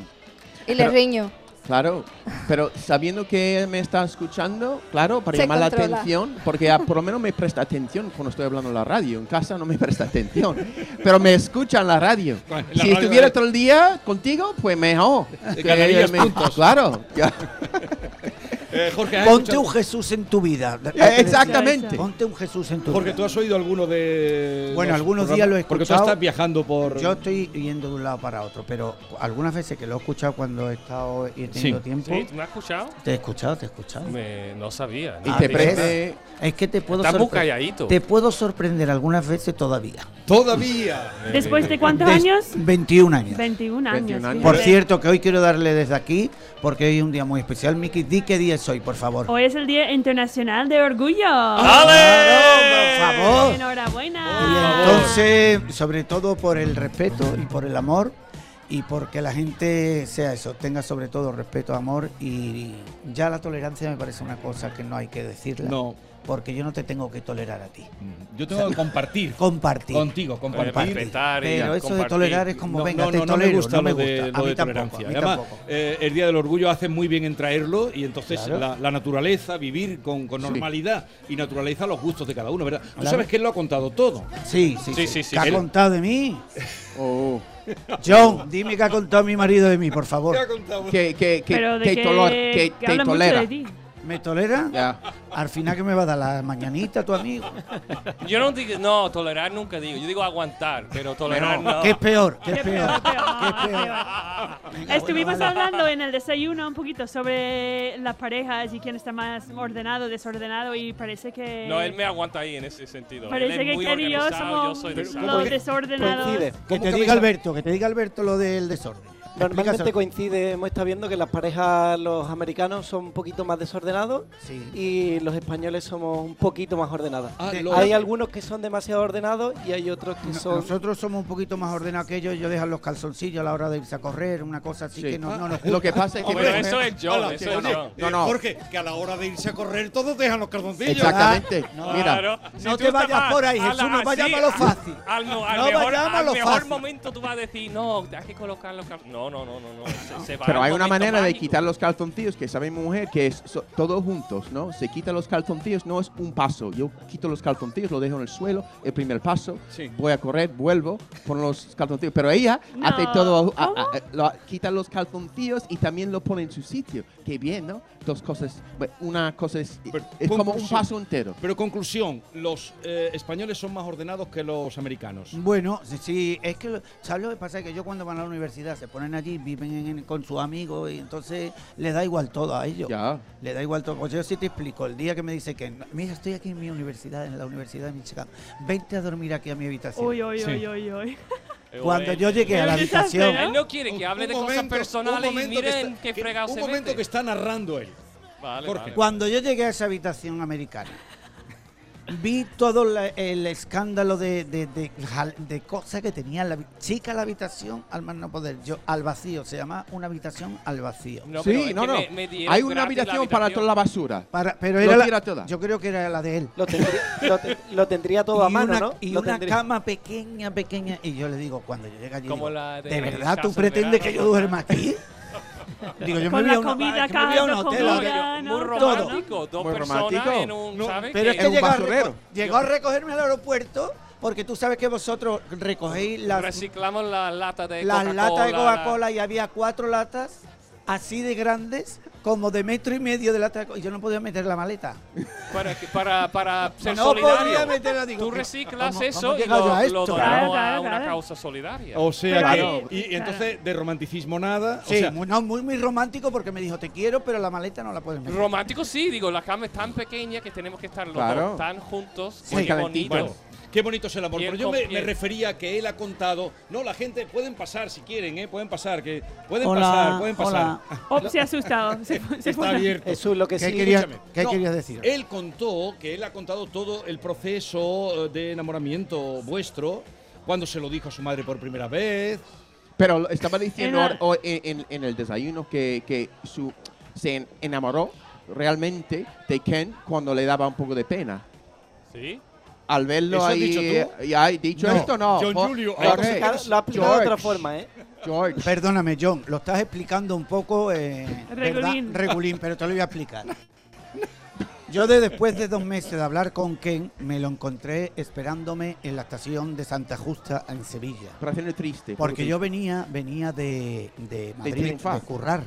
Speaker 18: y le
Speaker 14: Pero-
Speaker 18: riño.
Speaker 14: Claro, pero sabiendo que él me está escuchando, claro, para
Speaker 18: Se
Speaker 14: llamar la atención, porque ah, por lo menos me presta atención cuando estoy hablando en la radio. En casa no me presta atención, pero me escucha en la radio.
Speaker 12: Bueno, en la
Speaker 14: si
Speaker 12: radio
Speaker 14: estuviera
Speaker 12: de-
Speaker 14: todo el día contigo, pues mejor.
Speaker 12: Te
Speaker 14: Que
Speaker 12: ganarías
Speaker 14: me-
Speaker 12: puntos.
Speaker 14: Claro.
Speaker 12: Eh, Jorge, ¿has
Speaker 16: Ponte
Speaker 12: escuchado-
Speaker 16: un Jesús en tu vida.
Speaker 14: Eh, exactamente.
Speaker 16: Ponte un Jesús en tu
Speaker 12: Jorge,
Speaker 16: vida.
Speaker 12: ¿tú has oído alguno de
Speaker 16: Bueno, algunos
Speaker 12: programas?
Speaker 16: días lo he
Speaker 12: Porque tú
Speaker 16: escuchado.
Speaker 12: estás viajando por...
Speaker 16: Yo estoy yendo de un lado para otro, pero algunas veces que lo he escuchado cuando he estado y he tenido
Speaker 12: Sí.
Speaker 16: tiempo.
Speaker 15: ¿Sí? ¿Tú me has escuchado?
Speaker 16: Te he escuchado, te he escuchado.
Speaker 15: Me- no sabía.
Speaker 16: Ah,
Speaker 15: ni
Speaker 16: ¿ves?
Speaker 15: idea.
Speaker 16: Es que te puedo
Speaker 15: Estás muy calladito.
Speaker 16: Te puedo sorprender algunas veces todavía.
Speaker 12: Todavía.
Speaker 13: ¿Después de cuántos
Speaker 16: Des-
Speaker 13: años?
Speaker 16: 21 años.
Speaker 13: 21 años.
Speaker 16: Por cierto, que hoy quiero darle desde aquí, porque hoy es un día muy especial. Miki, di qué día es hoy, por favor.
Speaker 13: Hoy es el Día Internacional de Orgullo.
Speaker 16: por favor.
Speaker 13: Enhorabuena.
Speaker 16: Y entonces, sobre todo por el respeto y por el amor y porque la gente sea eso, tenga sobre todo respeto, amor y ya la tolerancia me parece una cosa que no hay que decirla.
Speaker 12: No.
Speaker 16: Porque yo no te tengo que tolerar a ti.
Speaker 12: Yo tengo que compartir.
Speaker 16: Compartir.
Speaker 12: Contigo, compartir.
Speaker 16: Pero eso de tolerar es como,
Speaker 12: No,
Speaker 16: venga,
Speaker 12: no,
Speaker 16: te
Speaker 12: no, no
Speaker 16: tolero,
Speaker 12: me gusta
Speaker 16: no me
Speaker 12: lo de,
Speaker 16: gusta.
Speaker 12: lo
Speaker 16: a mí
Speaker 12: de
Speaker 16: tampoco,
Speaker 12: tolerancia.
Speaker 16: a mí
Speaker 12: Además,
Speaker 16: tampoco.
Speaker 12: eh, el Día del Orgullo hace muy bien en traerlo y entonces
Speaker 16: Claro.
Speaker 12: la, la naturaleza, vivir con, con
Speaker 16: Sí.
Speaker 12: normalidad y naturaleza los gustos de cada uno, ¿verdad? Tú
Speaker 16: Claro.
Speaker 12: sabes que él lo ha contado todo.
Speaker 16: Sí, sí,
Speaker 15: Sí,
Speaker 16: sí.
Speaker 15: sí, sí,
Speaker 16: ¿Qué ha
Speaker 15: él-
Speaker 16: contado de mí? John, dime qué ha contado mi marido de mí, por favor.
Speaker 14: Que, que, que,
Speaker 13: Pero de
Speaker 14: te,
Speaker 13: que- que
Speaker 14: que te
Speaker 13: habla mucho
Speaker 14: tolera.
Speaker 16: ¿Me tolera?
Speaker 14: Ya.
Speaker 16: Al final que me va a dar la mañanita tu amigo.
Speaker 15: Yo no digo, no, tolerar nunca digo. Yo digo aguantar, pero tolerar no.
Speaker 16: ¿Qué es peor? ¿Qué es peor?
Speaker 13: peor, peor,
Speaker 16: ¿Qué es peor?
Speaker 13: peor.
Speaker 16: Venga,
Speaker 13: Estuvimos
Speaker 16: bueno, vale.
Speaker 13: hablando en el desayuno un poquito sobre las parejas y quién está más ordenado, desordenado y parece que
Speaker 15: No, él me aguanta ahí en ese sentido.
Speaker 13: parece
Speaker 15: él
Speaker 13: que
Speaker 15: es muy
Speaker 13: Kelly y yo
Speaker 15: organizado,
Speaker 13: somos
Speaker 15: yo soy
Speaker 13: los desordenados.
Speaker 16: Que
Speaker 12: ¿Cómo
Speaker 16: te
Speaker 12: que
Speaker 16: diga Alberto, que te diga Alberto lo del desorden.
Speaker 17: Normalmente coincide, hemos estado viendo que las parejas, los americanos son un poquito más desordenados
Speaker 16: Sí.
Speaker 17: y los españoles somos un poquito más ordenados.
Speaker 12: Ah,
Speaker 16: De-
Speaker 17: Hay algunos que son demasiado ordenados y hay otros que
Speaker 16: No-
Speaker 17: son...
Speaker 16: Nosotros somos un poquito más ordenados que ellos. Ellos dejan los calzoncillos a la hora de irse a correr, una cosa así
Speaker 14: Sí.
Speaker 16: que no, no nos
Speaker 14: Lo que pasa es que.
Speaker 15: Pero eso es
Speaker 12: Hola,
Speaker 15: eso es
Speaker 14: No, no.
Speaker 12: Jorge, que a la hora de irse a correr todos dejan los calzoncillos.
Speaker 14: Exactamente.
Speaker 16: No.
Speaker 14: Mira,
Speaker 15: Claro. Si
Speaker 16: No te vayas por ahí, Jesús, no vayamos
Speaker 15: así,
Speaker 16: a lo fácil.
Speaker 15: Al,
Speaker 16: No
Speaker 15: mejor,
Speaker 16: vayamos a
Speaker 15: al
Speaker 16: lo
Speaker 15: mejor
Speaker 16: fácil.
Speaker 15: momento tú vas a decir, no, hay que colocar los calzoncillos. No, no, no, no. no. Se, se va
Speaker 14: Pero hay una manera de
Speaker 15: mágico.
Speaker 14: quitar los calzoncillos que sabe mi mujer que es so- todos juntos, ¿no? Se quita los calzoncillos, no es un paso. Yo quito los calzoncillos, lo dejo en el suelo, el primer paso,
Speaker 12: Sí.
Speaker 14: voy a correr, vuelvo, pongo los calzoncillos. Pero ella
Speaker 13: No,
Speaker 14: hace todo, a- a- a- lo- quita los calzoncillos y también lo pone en su sitio. Qué bien, ¿no? Dos cosas, una cosa es,
Speaker 12: Pero,
Speaker 14: es como un paso entero.
Speaker 12: Pero conclusión, los eh, españoles son más ordenados que los americanos.
Speaker 16: Bueno, sí, sí, es que, ¿sabes lo que pasa? Que yo cuando van a la universidad se ponen allí, viven en- con sus amigos y entonces le da igual todo a ellos.
Speaker 14: Ya.
Speaker 16: Le da igual todo. Pues yo sí te explico, el día que me dice que, mira, estoy aquí en mi universidad, en la Universidad de Michigan, vente a dormir aquí a mi habitación.
Speaker 13: Uy, uy,
Speaker 12: Sí.
Speaker 13: uy, uy, uy.
Speaker 15: Eh,
Speaker 16: Cuando yo llegué a la habitación,
Speaker 13: ¿no?
Speaker 15: Él no quiere que hable de
Speaker 12: Un
Speaker 15: cosas
Speaker 12: momento,
Speaker 15: personales
Speaker 12: un
Speaker 15: y
Speaker 12: momento que
Speaker 15: miren
Speaker 12: está-
Speaker 15: qué fregado
Speaker 12: Un
Speaker 15: se
Speaker 12: momento
Speaker 15: mete.
Speaker 12: que está narrando él.
Speaker 15: Vale,
Speaker 12: Jorge.
Speaker 15: vale.
Speaker 16: cuando yo llegué a esa habitación americana, vi todo la- el escándalo de, de, de, cosas que tenía la chica la habitación al más no poder. Yo, al vacío, se llama una habitación al vacío.
Speaker 15: No,
Speaker 14: sí, no, no.
Speaker 15: me- me dieron
Speaker 14: Hay una habitación para toda la basura.
Speaker 16: Para, pero era la,
Speaker 14: toda.
Speaker 16: yo creo que era la de él.
Speaker 17: Lo tendría, lo te- lo tendría todo a mano,
Speaker 16: una,
Speaker 17: ¿no?
Speaker 16: y
Speaker 17: Lo
Speaker 16: una
Speaker 17: tendría.
Speaker 16: cama pequeña, pequeña. Y yo le digo, cuando yo llegue allí,
Speaker 15: Como
Speaker 16: digo,
Speaker 15: la de
Speaker 16: ¿de verdad tú pretendes que yo duerma aquí? Digo, yo
Speaker 13: Con
Speaker 16: me voy
Speaker 13: la
Speaker 16: una,
Speaker 13: comida,
Speaker 16: que me voy a un
Speaker 13: casa,
Speaker 16: hotel
Speaker 13: comida. no,
Speaker 15: Muy
Speaker 13: todo.
Speaker 15: romántico, dos
Speaker 14: Muy
Speaker 15: personas
Speaker 14: romántico.
Speaker 15: en un,
Speaker 12: No,
Speaker 15: ¿sabes?
Speaker 16: Pero es que
Speaker 14: un
Speaker 16: llegó a,
Speaker 14: basurero.
Speaker 16: reco- llegó a recogerme al aeropuerto porque tú sabes que vosotros recogéis las,
Speaker 15: reciclamos las latas de
Speaker 16: las
Speaker 15: Coca-Cola.
Speaker 16: latas de Coca-Cola y había cuatro latas así de grandes como de metro y medio de Coca- y yo no podía meter la maleta.
Speaker 15: Para, que- para, para ser
Speaker 16: No
Speaker 15: solidario.
Speaker 16: podía meterla, digo,
Speaker 15: Tú
Speaker 16: ¿cómo-
Speaker 15: reciclas
Speaker 16: cómo-
Speaker 15: eso
Speaker 16: cómo
Speaker 15: y lo,
Speaker 16: a
Speaker 15: lo
Speaker 13: Claro,
Speaker 15: a
Speaker 13: claro,
Speaker 15: una
Speaker 13: claro.
Speaker 15: causa solidaria.
Speaker 12: O sea
Speaker 13: Pero-
Speaker 12: que. Y, y entonces, de romanticismo nada.
Speaker 16: Sí,
Speaker 12: o sea,
Speaker 16: muy, no, muy, muy romántico porque me dijo, te quiero, pero la maleta no la puedes meter.
Speaker 15: Romántico sí, digo, la cama es tan pequeña que tenemos que estar los
Speaker 14: Claro.
Speaker 15: dos tan juntos.
Speaker 14: Sí,
Speaker 15: Qué bonito.
Speaker 12: Bueno, qué bonito es el amor. Pero yo me, me refería a que él ha contado. No, la gente pueden pasar si quieren, ¿eh? Pueden pasar, que pueden
Speaker 16: Hola,
Speaker 12: pasar, pueden pasar.
Speaker 16: hola.
Speaker 13: Op, se ha asustado. Se, se
Speaker 12: Está
Speaker 13: fue.
Speaker 12: abierto.
Speaker 17: Jesús, lo que
Speaker 16: ¿Qué
Speaker 17: sí...
Speaker 16: querías. ¿qué
Speaker 12: No,
Speaker 16: querías decir?
Speaker 12: Él contó que él ha contado todo el proceso eh, de enamoramiento vuestro, cuando se lo dijo a su madre por primera vez.
Speaker 14: Pero estaba diciendo
Speaker 13: En
Speaker 14: en, en- en el desayuno que, que su, se en- enamoró realmente de Ken cuando le daba un poco de pena.
Speaker 15: ¿Sí?
Speaker 14: Al verlo
Speaker 17: ¿Eso has
Speaker 14: ahí.
Speaker 17: dicho tú?
Speaker 14: Ya he dicho
Speaker 17: No.
Speaker 14: esto, no.
Speaker 17: John
Speaker 14: Jo-
Speaker 17: Julio,
Speaker 14: Jorge,
Speaker 17: lo has explicado de otra forma, ¿eh?
Speaker 14: George.
Speaker 16: Perdóname, John, lo estás explicando un poco, eh,
Speaker 13: Regulín.
Speaker 16: Regulín, pero te lo voy a explicar. Yo de después de dos meses de hablar con Ken, me lo encontré esperándome en la estación de Santa Justa en Sevilla.
Speaker 14: Parece triste.
Speaker 16: Porque yo venía, venía de, de Madrid, de,
Speaker 14: triunfar.
Speaker 16: currar.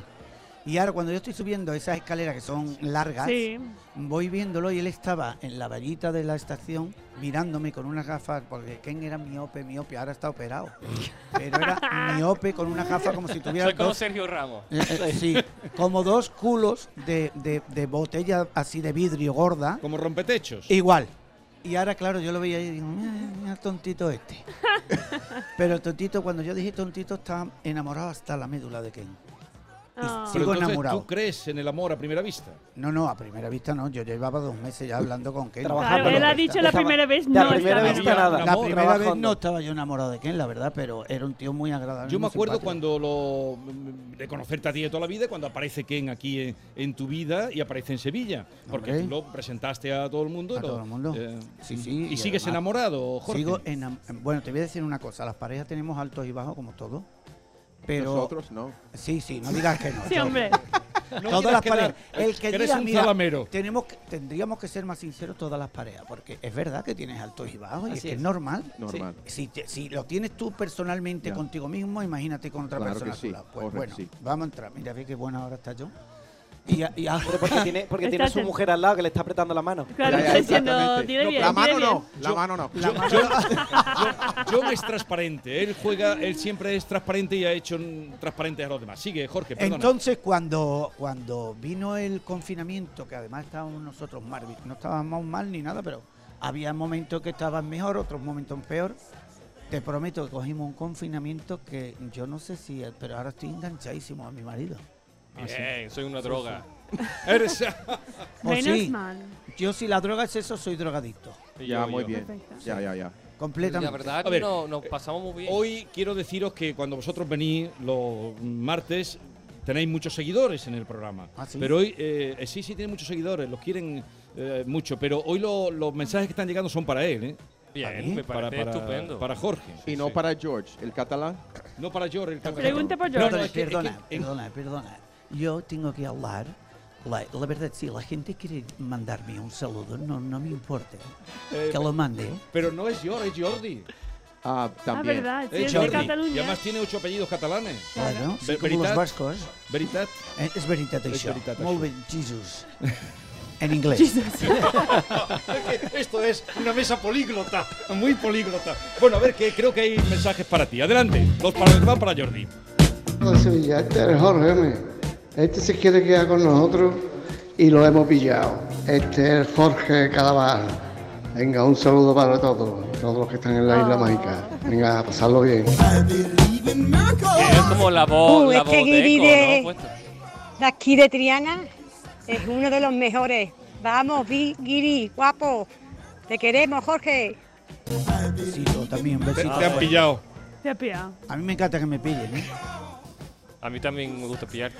Speaker 16: Y ahora cuando yo estoy subiendo esas escaleras que son largas,
Speaker 13: Sí.
Speaker 16: voy viéndolo y él estaba en la vallita de la estación mirándome con unas gafas, porque Ken era miope, miope, ahora está operado. Pero era miope con una gafa como si tuviera
Speaker 15: Soy como
Speaker 16: dos-
Speaker 15: Sergio Ramos.
Speaker 16: eh, eh, sí, como dos culos de, de- de botella así de vidrio gorda.
Speaker 12: Como rompetechos.
Speaker 16: Igual. Y ahora, claro, yo lo veía y digo, mira, mira el tontito este. Pero el tontito, cuando yo dije tontito, estaba enamorado hasta la médula de Ken.
Speaker 13: Ah.
Speaker 12: Pero
Speaker 16: sigo
Speaker 12: entonces,
Speaker 16: enamorado.
Speaker 12: ¿Tú crees en el amor a primera vista?
Speaker 16: No, no, a primera vista no. Yo llevaba dos meses ya hablando con Ken.
Speaker 13: Claro, él ha dicho la primera vez no
Speaker 16: La primera vez
Speaker 13: enamorado.
Speaker 16: La primera vez no estaba yo enamorado de Ken, la verdad, pero era un tío muy agradable.
Speaker 12: Yo me acuerdo
Speaker 16: simpático.
Speaker 12: cuando lo mm, de conocerte a ti de toda la vida, cuando aparece Ken aquí en, en tu vida y aparece en Sevilla, porque tú lo presentaste a todo el mundo.
Speaker 16: A
Speaker 12: lo-
Speaker 16: todo el mundo.
Speaker 12: eh,
Speaker 16: Sí, sí.
Speaker 12: ¿Y, sigues
Speaker 16: además
Speaker 12: enamorado, Jorge?
Speaker 16: Sigo enam- bueno, te voy a decir una cosa. Las parejas tenemos altos y bajos como todos. Pero
Speaker 14: Nosotros no.
Speaker 16: Sí, sí, no digas que no.
Speaker 13: Sí, hombre.
Speaker 16: todas las
Speaker 12: quedar-
Speaker 16: parejas. El que diga,
Speaker 12: un
Speaker 16: mira, tenemos que- tendríamos que ser más sinceros todas las parejas, porque es verdad que tienes altos y bajos y es que es normal.
Speaker 14: Normal.
Speaker 16: Si, te- si lo tienes tú personalmente
Speaker 14: Ya.
Speaker 16: contigo mismo, imagínate con otra
Speaker 14: Claro
Speaker 16: persona
Speaker 14: que
Speaker 16: a tu
Speaker 14: sí,
Speaker 16: lado. Pues bueno,
Speaker 14: sí.
Speaker 16: vamos a entrar. Mira, ve qué buena hora está yo. Y, a- y
Speaker 17: porque tiene, porque tiene a su mujer al lado que le está apretando la mano.
Speaker 13: Claro, está diciendo, dile bien,
Speaker 14: la mano no, la mano no.
Speaker 16: La mano-
Speaker 12: John es transparente, él juega, él siempre es transparente y ha hecho transparentes a los demás. Sigue, Jorge, perdona.
Speaker 16: Entonces, cuando, cuando vino el confinamiento, que además estábamos nosotros mal, no estábamos mal ni nada, pero había momentos que estaban mejor, otros momentos peor. Te prometo que cogimos un confinamiento que yo no sé si, pero ahora estoy enganchadísimo a mi marido.
Speaker 15: Bien, soy una droga.
Speaker 12: Eres-
Speaker 13: Menos
Speaker 16: sí,
Speaker 13: mal.
Speaker 16: yo si la droga es eso, soy drogadicto.
Speaker 14: Ya,
Speaker 15: Yo,
Speaker 14: muy
Speaker 15: yo.
Speaker 14: bien.
Speaker 13: Perfecto.
Speaker 14: Ya, ya, ya.
Speaker 16: Completamente.
Speaker 15: La verdad,
Speaker 12: A ver,
Speaker 15: no- nos pasamos muy bien.
Speaker 12: Hoy quiero deciros que cuando vosotros venís los martes tenéis muchos seguidores en el programa.
Speaker 16: ¿Ah, sí?
Speaker 12: Pero hoy, eh, eh, sí, sí, tiene muchos seguidores, los quieren eh, mucho. Pero hoy lo- los mensajes que están llegando son para él, ¿eh?
Speaker 15: Bien, me
Speaker 12: Para, para-
Speaker 15: estupendo.
Speaker 12: para Jorge.
Speaker 14: Y no para George, el catalán.
Speaker 12: No para George, el catalán.
Speaker 13: Pregunta por George.
Speaker 12: no, es que- es que
Speaker 16: perdona, perdona, perdona. Yo tengo que hablar. La, la verdad, si la gente quiere mandarme un saludo, no, no me importa.
Speaker 12: Eh,
Speaker 16: que lo mande.
Speaker 12: Pero no es George, es Jordi.
Speaker 14: Ah,
Speaker 13: Ah,
Speaker 14: también.
Speaker 13: verdad, sí,
Speaker 12: Es
Speaker 13: es de
Speaker 12: Jordi. Y
Speaker 13: Cataluña.
Speaker 12: además tiene ocho apellidos catalanes.
Speaker 16: Claro, sí, como los
Speaker 12: veritat.
Speaker 16: vascos.
Speaker 12: Veritat.
Speaker 16: Eh, És veritat,
Speaker 12: És
Speaker 16: això.
Speaker 12: veritat,
Speaker 16: Molt bé, Jesus. En inglés.
Speaker 12: Esto es una mesa políglota, muy políglota. Bueno, a ver, que creo que hay mensajes para ti. Adelante, los para los que van para Jordi.
Speaker 30: de Sevilla, es Jorge. Este se quiere quedar con nosotros y lo hemos pillado. Este es el Jorge Cadaval. Venga, un saludo para todos, todos los que están en la isla mágica. Venga, a pasarlo bien.
Speaker 15: Es como la voz,
Speaker 31: Uh,
Speaker 15: la
Speaker 31: este
Speaker 15: voz de
Speaker 31: guiri
Speaker 15: eco,
Speaker 31: de-
Speaker 15: ¿no?
Speaker 31: De aquí de Triana es uno de los mejores. Vamos, Vi- Guiri, guapo. Te queremos, Jorge.
Speaker 16: Besito también, un
Speaker 12: Te,
Speaker 16: besito.
Speaker 12: te han pillado.
Speaker 13: Te ha pillado.
Speaker 16: A mí me encanta que me pillen. ¿eh?
Speaker 15: A mí también me gusta pillarte.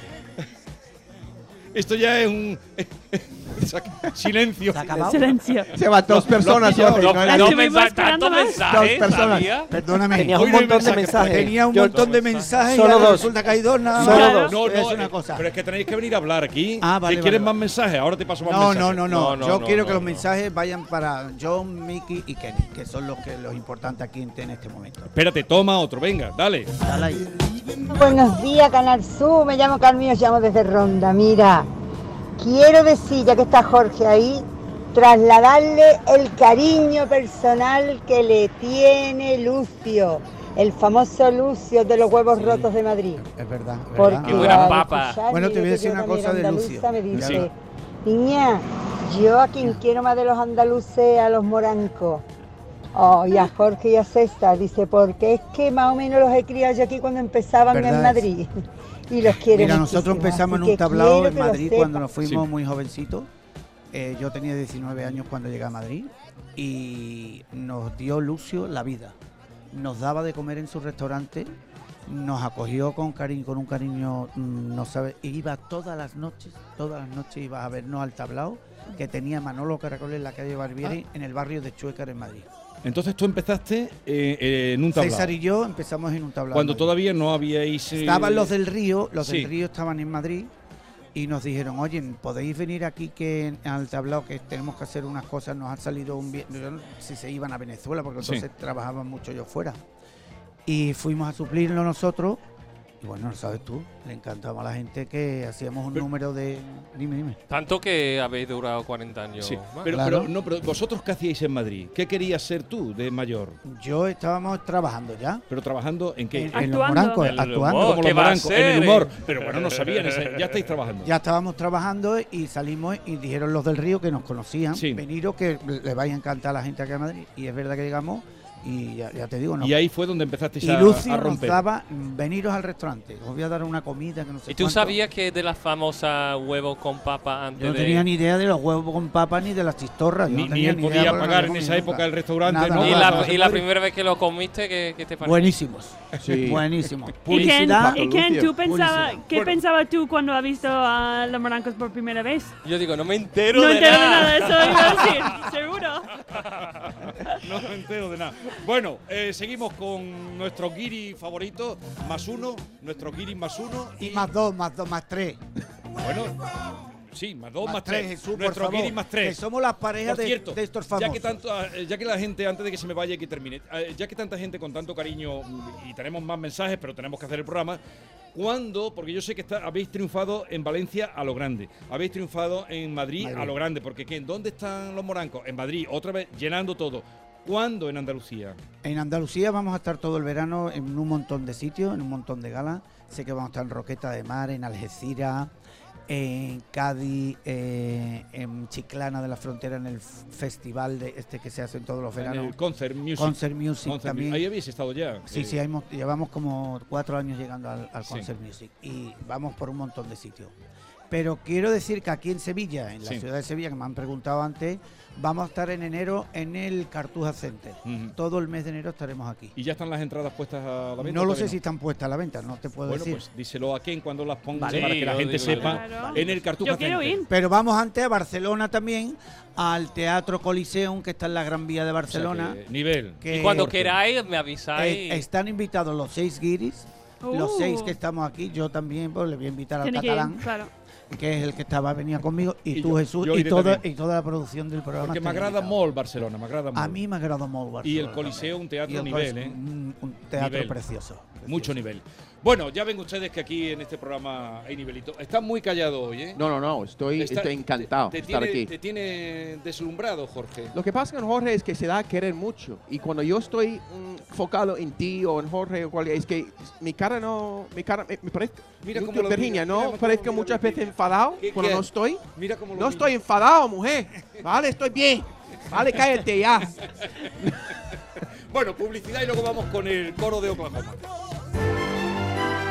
Speaker 12: Esto ya es un silencio.
Speaker 16: ¿Se ha acabado?
Speaker 13: Silencio.
Speaker 14: Se van dos personas hoy.
Speaker 12: Lo-
Speaker 14: no
Speaker 15: mensajes, tantos
Speaker 13: más.
Speaker 14: Dos
Speaker 15: mensajes,
Speaker 14: personas.
Speaker 16: Perdóname.
Speaker 17: Tenías un montón de
Speaker 12: mensajes,
Speaker 17: mensajes.
Speaker 16: Tenía un montón de mensajes
Speaker 17: Solo dos.
Speaker 16: resulta que hay dos nada
Speaker 17: Solo
Speaker 16: más.
Speaker 17: dos.
Speaker 12: No, no,
Speaker 16: decir una cosa.
Speaker 12: pero es que tenéis que venir a hablar aquí.
Speaker 16: Ah, vale,
Speaker 12: ¿Que quieren
Speaker 16: vale,
Speaker 12: más mensajes? Ahora te paso más mensajes.
Speaker 16: no, no, no.
Speaker 15: No,
Speaker 16: Yo quiero que los mensajes vayan para John, Mickey y Kenny, que son los que los importantes aquí en, en este momento.
Speaker 12: Espérate, toma otro, venga, dale.
Speaker 16: Dale ahí.
Speaker 31: Buenos días, Canal Sur. Me llamo Carmen y os llamo desde Ronda. Mira, quiero decir, ya que está Jorge ahí, trasladarle el cariño personal que le tiene Lucio, el famoso Lucio de los huevos rotos de Madrid.
Speaker 16: Es verdad. es
Speaker 31: Porque.
Speaker 15: Qué buena papa.
Speaker 16: Bueno, te voy a decir una cosa de
Speaker 31: andaluza,
Speaker 16: Lucio.
Speaker 31: Me dice,
Speaker 12: Sí.
Speaker 31: niña, yo a quien quiero más de los andaluces, a los morancos. Oh, y a Jorge y a César, dice, porque es que más o menos los he criado yo aquí cuando empezaban en
Speaker 16: es.
Speaker 31: Y los quiero
Speaker 16: Mira, nosotros empezamos en un tablado en Madrid cuando nos fuimos
Speaker 12: Sí.
Speaker 16: muy jovencitos. Eh, yo tenía 19 años cuando llegué a Madrid y nos dio Lucio la vida. Nos daba de comer en su restaurante nos acogió con cariño, con un cariño, mm, no sabe, iba todas las noches, todas las noches iba a vernos al tablao que tenía Manolo Caracol en la calle Barbieri, en el barrio de Chuecar en Madrid.
Speaker 12: Entonces tú empezaste eh, eh, en un tablao.
Speaker 16: César y yo empezamos en un tablao.
Speaker 12: Cuando todavía no habíais... eh,
Speaker 16: Estaban los del Río, los
Speaker 12: sí.
Speaker 16: del Río estaban en Madrid y nos dijeron, oye, ¿podéis venir aquí que al tablao que tenemos que hacer unas cosas? Nos ha salido un bien, si se iban a Venezuela porque
Speaker 12: Sí.
Speaker 16: entonces trabajaban mucho yo fuera. Y fuimos a suplirlo nosotros bueno, lo sabes tú, le encantaba a la gente que hacíamos un número de... Dime, dime.
Speaker 15: Tanto que habéis durado 40 años.
Speaker 12: Sí,
Speaker 15: más.
Speaker 12: pero,
Speaker 16: Claro.
Speaker 12: pero, no, pero vosotros qué hacíais en Madrid? ¿Qué querías ser tú de mayor?
Speaker 16: Yo estábamos trabajando ya.
Speaker 12: ¿Pero trabajando en qué?
Speaker 16: En- en los Actuando. morancos,
Speaker 12: En el
Speaker 16: actuando.
Speaker 12: humor,
Speaker 16: ¿Qué
Speaker 12: Como los morancos, en el humor. Pero bueno, no sabían, ese- ya estáis trabajando.
Speaker 16: Ya estábamos trabajando y salimos y dijeron los del Río que nos conocían, veniros que le vaya a encantar a la gente aquí a Madrid. Y es verdad que llegamos y ya, ya te digo, no.
Speaker 12: Y ahí fue donde empezasteis
Speaker 16: Y
Speaker 12: a,
Speaker 16: Lucio
Speaker 12: a
Speaker 16: nos
Speaker 12: romper.
Speaker 16: daba, mm, veniros al restaurante, os voy a dar una comida que no sé
Speaker 15: ¿Y tú
Speaker 16: cuánto".
Speaker 15: sabías que de la famosa huevo con papa antes
Speaker 16: Yo no
Speaker 15: de...?
Speaker 16: tenía ni idea de los huevos con papa ni de las chistorras. yo
Speaker 12: Ni-
Speaker 16: no
Speaker 12: ni
Speaker 16: tenía
Speaker 12: él
Speaker 16: idea
Speaker 12: podía
Speaker 16: no
Speaker 12: pagar en esa
Speaker 16: comido
Speaker 12: época
Speaker 16: nunca.
Speaker 12: el restaurante,
Speaker 16: Nada,
Speaker 12: ¿no?
Speaker 15: ¿Y la,
Speaker 16: nada.
Speaker 15: y la primera vez que lo comiste, ¿qué, qué te pareció?
Speaker 16: Buenísimos.
Speaker 14: Sí.
Speaker 16: Buenísimos.
Speaker 13: ¿Y quién,
Speaker 16: Publicidad.
Speaker 13: y quién tú pensaba, qué pensabas tú cuando has visto a los morancos por primera vez?
Speaker 15: Yo digo, no me entero
Speaker 13: No
Speaker 15: de
Speaker 13: entero de
Speaker 15: nada.
Speaker 13: nada, eso iba a decir, seguro.
Speaker 12: no me entero de nada. Bueno, eh, seguimos con nuestro guiri favorito, más uno, nuestro guiri más uno
Speaker 16: Y más dos, más dos, más tres.
Speaker 12: Bueno, sí, más dos, más,
Speaker 16: tres,
Speaker 12: tres.
Speaker 16: Jesús,
Speaker 12: nuestro
Speaker 16: favor,
Speaker 12: más tres.
Speaker 16: que somos las parejas
Speaker 12: Por
Speaker 16: de-
Speaker 12: cierto,
Speaker 16: de estos
Speaker 12: Ya que,
Speaker 16: famosos.
Speaker 12: tanto, eh, ya que la gente, antes de que se me vaya y que termine, eh, ya que tanta gente con tanto cariño, mm, y tenemos más mensajes, pero tenemos que hacer el programa, ¿cuándo? Porque yo sé que está- habéis triunfado en Valencia a lo grande, habéis triunfado en Madrid,
Speaker 16: Madrid.
Speaker 12: a lo grande, porque ¿qué? ¿dónde están los morancos? En Madrid, otra vez llenando todo. ¿Cuándo en Andalucía?
Speaker 16: En Andalucía vamos a estar todo el verano en un montón de sitios, en un montón de galas. Sé que vamos a estar en Roqueta de Mar, en Algeciras, en Cádiz, eh, en Chiclana de la Frontera, en el festival de este que se hace en todos los
Speaker 12: En
Speaker 16: veranos.
Speaker 12: el Concert Music.
Speaker 16: Concert Music
Speaker 12: Concert
Speaker 16: también.
Speaker 12: Ahí habéis estado ya.
Speaker 16: Sí,
Speaker 12: Eh,
Speaker 16: sí, hemos- llevamos como cuatro años llegando al, al
Speaker 12: Sí.
Speaker 16: Concert Music y vamos por un montón de sitios. Pero quiero decir que aquí en Sevilla, en la
Speaker 12: Sí.
Speaker 16: ciudad de Sevilla, que me han preguntado antes, vamos a estar en enero en el Cartuja Center. Todo el mes de enero estaremos aquí.
Speaker 12: ¿Y ya están las entradas puestas a la venta?
Speaker 16: No lo sé si están puestas a la venta, no te puedo
Speaker 12: Bueno,
Speaker 16: decir.
Speaker 12: pues díselo a Ken cuando las pongan
Speaker 16: Vale.
Speaker 12: para que la
Speaker 16: Sí,
Speaker 12: gente
Speaker 16: digo,
Speaker 12: sepa.
Speaker 16: claro.
Speaker 12: En el Cartuja Center.
Speaker 16: Pero vamos antes a Barcelona también, al Teatro Coliseum, que está en la Gran Vía de Barcelona.
Speaker 12: que nivel.
Speaker 16: que-
Speaker 15: Y cuando queráis, me avisáis.
Speaker 16: Eh, están invitados los seis guiris, los
Speaker 13: Uh.
Speaker 16: seis que estamos aquí, yo también, pues le voy a invitar al
Speaker 13: Tiene que ir,
Speaker 16: catalán,
Speaker 13: claro.
Speaker 16: Que es el que estaba venía conmigo, y,
Speaker 12: Y
Speaker 16: tú
Speaker 12: yo-
Speaker 16: Jesús,
Speaker 12: yo
Speaker 16: y
Speaker 12: también.
Speaker 16: y toda la producción del programa.
Speaker 12: Porque me agrada molt Barcelona, me agrada
Speaker 16: A mí me agrada molt Barcelona.
Speaker 12: Y el Coliseo, un teatro nivel, ¿eh?
Speaker 16: Un, un teatro
Speaker 12: Nivel.
Speaker 16: precioso.
Speaker 12: Mucho nivel. Bueno, ya ven ustedes que aquí en este programa hay nivelito. Estás muy callado hoy, ¿eh?
Speaker 14: No, no, no, estoy,
Speaker 12: Está-
Speaker 14: estoy encantado
Speaker 12: Te
Speaker 14: de estar
Speaker 12: tiene,
Speaker 14: aquí.
Speaker 12: te tiene deslumbrado, Jorge.
Speaker 14: Lo que pasa con Jorge es que se da a querer mucho. Y cuando yo estoy mm, enfocado en ti o en Jorge o cualquier, es que mi cara no, mi cara me, me parece,
Speaker 12: Mira cómo lo
Speaker 14: Virginia,
Speaker 12: mira,
Speaker 14: no
Speaker 12: cómo
Speaker 14: parezco
Speaker 12: mira
Speaker 14: muchas veces enfadado
Speaker 12: ¿Qué-
Speaker 14: cuando
Speaker 12: qué?
Speaker 14: no estoy.
Speaker 12: Mira cómo lo
Speaker 14: No
Speaker 12: mira.
Speaker 14: estoy enfadado, mujer. Vale, estoy bien. Vale, cállate ya.
Speaker 12: Bueno, publicidad y luego vamos con el coro de Oklahoma.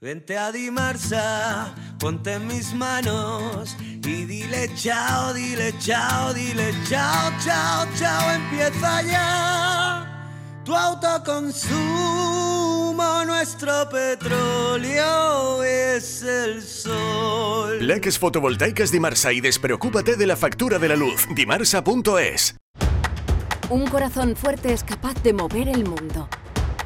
Speaker 32: Vente a Dimarsa, ponte en mis manos y dile chao, dile chao, dile chao, chao, chao, empieza ya. tu autoconsumo, nuestro petróleo es el sol.
Speaker 1: Plaques fotovoltaicas Dimarsa y despreocúpate de la factura de la luz. Dimarsa.es.
Speaker 33: Un corazón fuerte es capaz de mover el mundo.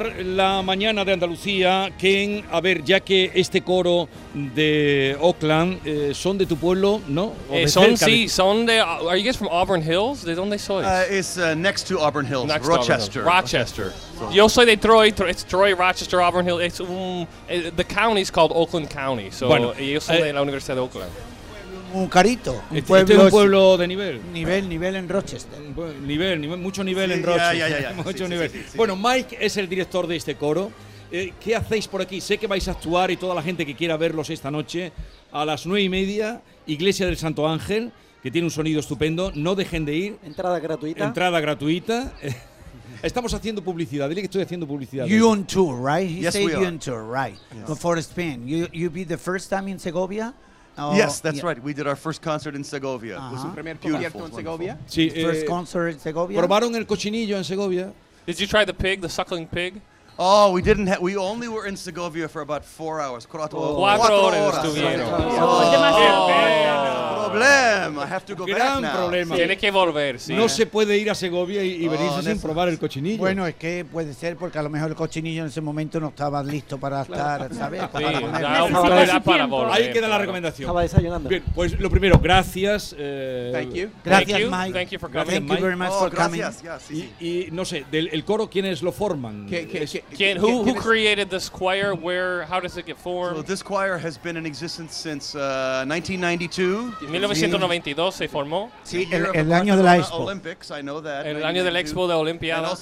Speaker 12: La mañana de Andalucía. Ken, a ver, ya que este coro de Oakland eh, son de tu pueblo, ¿no?
Speaker 15: Eh, son, sí, son de... Are you guys from Auburn Hills? ¿De dónde sois?
Speaker 34: Uh, it's uh, next to Auburn Hills,
Speaker 15: Next to Auburn Hills.
Speaker 34: Rochester.
Speaker 15: Rochester. Yo soy de Troy, Tro- it's Troy, Rochester, Auburn Hills. It's eh, the county is called Oakland County. So
Speaker 12: Bueno,
Speaker 15: yo soy
Speaker 12: eh,
Speaker 15: de la Universidad de Oakland.
Speaker 16: Un carito. Un
Speaker 12: Este- este es un pueblo de nivel.
Speaker 16: Nivel, nivel en Rochester.
Speaker 12: Nivel, nivel, mucho nivel
Speaker 16: Sí,
Speaker 12: en Rochester.
Speaker 16: ya, ya, ya.
Speaker 12: mucho
Speaker 16: Sí,
Speaker 12: nivel.
Speaker 16: sí, sí, sí.
Speaker 12: Bueno, Mike es el director de este coro. Eh, ¿Qué hacéis por aquí? Sé que vais a actuar y toda la gente que quiera verlos esta noche a las nueve y media, Iglesia del Santo Ángel, que tiene un sonido estupendo. No dejen de ir.
Speaker 17: Entrada gratuita.
Speaker 12: Entrada gratuita. Estamos haciendo publicidad. Dile que estoy haciendo publicidad.
Speaker 16: You on tour, right? He
Speaker 34: Yes,
Speaker 16: said
Speaker 34: we
Speaker 16: you
Speaker 34: are.
Speaker 16: on tour, right? But for Spain, you you be the first time in Segovia. Oh,
Speaker 34: yes, that's
Speaker 16: yeah.
Speaker 34: right. We did our first concert in Segovia. It was
Speaker 16: Ajá.
Speaker 34: a
Speaker 16: Primer
Speaker 34: beautiful,
Speaker 16: concierto en
Speaker 34: wonderful.
Speaker 12: Sí,
Speaker 16: First
Speaker 12: eh,
Speaker 16: concert in Segovia.
Speaker 12: ¿Probaron el cochinillo en Segovia?
Speaker 15: Did you try the pig, the suckling pig?
Speaker 34: Oh, we didn't. Ha- we only were in Segovia for about four hours. Cuatro,
Speaker 15: Cuatro horas estuvieron.
Speaker 34: Oh,
Speaker 15: Demasiado.
Speaker 34: Problem. I have to go back
Speaker 12: Gran
Speaker 34: now.
Speaker 12: problema.
Speaker 15: Tiene que volver, sí.
Speaker 12: No se puede ir a Segovia y, y
Speaker 16: Oh,
Speaker 12: venirse sin
Speaker 16: Néstor.
Speaker 12: probar el cochinillo.
Speaker 16: Bueno, es que puede ser porque a lo mejor el cochinillo en ese momento no estaba listo para estar, ¿sabes? Para
Speaker 15: un poco de para volver.
Speaker 12: Ahí queda la recomendación.
Speaker 17: Estaba desayunando.
Speaker 12: Bien, pues lo primero, gracias. eh,
Speaker 34: Thank you.
Speaker 16: Gracias,
Speaker 15: Thank you.
Speaker 16: Mike.
Speaker 15: Thank you for
Speaker 12: Gracias,
Speaker 16: Thank you very much
Speaker 34: Oh,
Speaker 16: for coming.
Speaker 34: gracias. Yeah, sí, sí.
Speaker 12: Y, y no sé, del el coro, ¿quiénes lo forman?
Speaker 34: ¿Qué- qué-
Speaker 12: Es-
Speaker 34: qué-
Speaker 15: ¿Quién, who, who created this choir? Where? How does it get
Speaker 34: So
Speaker 15: formed?
Speaker 34: this choir has been in existence since uh, 1992.
Speaker 15: En 1992 se formó.
Speaker 16: Sí, el, año de la Expo.
Speaker 15: El año del
Speaker 34: 1992.
Speaker 15: Expo de Olimpiada.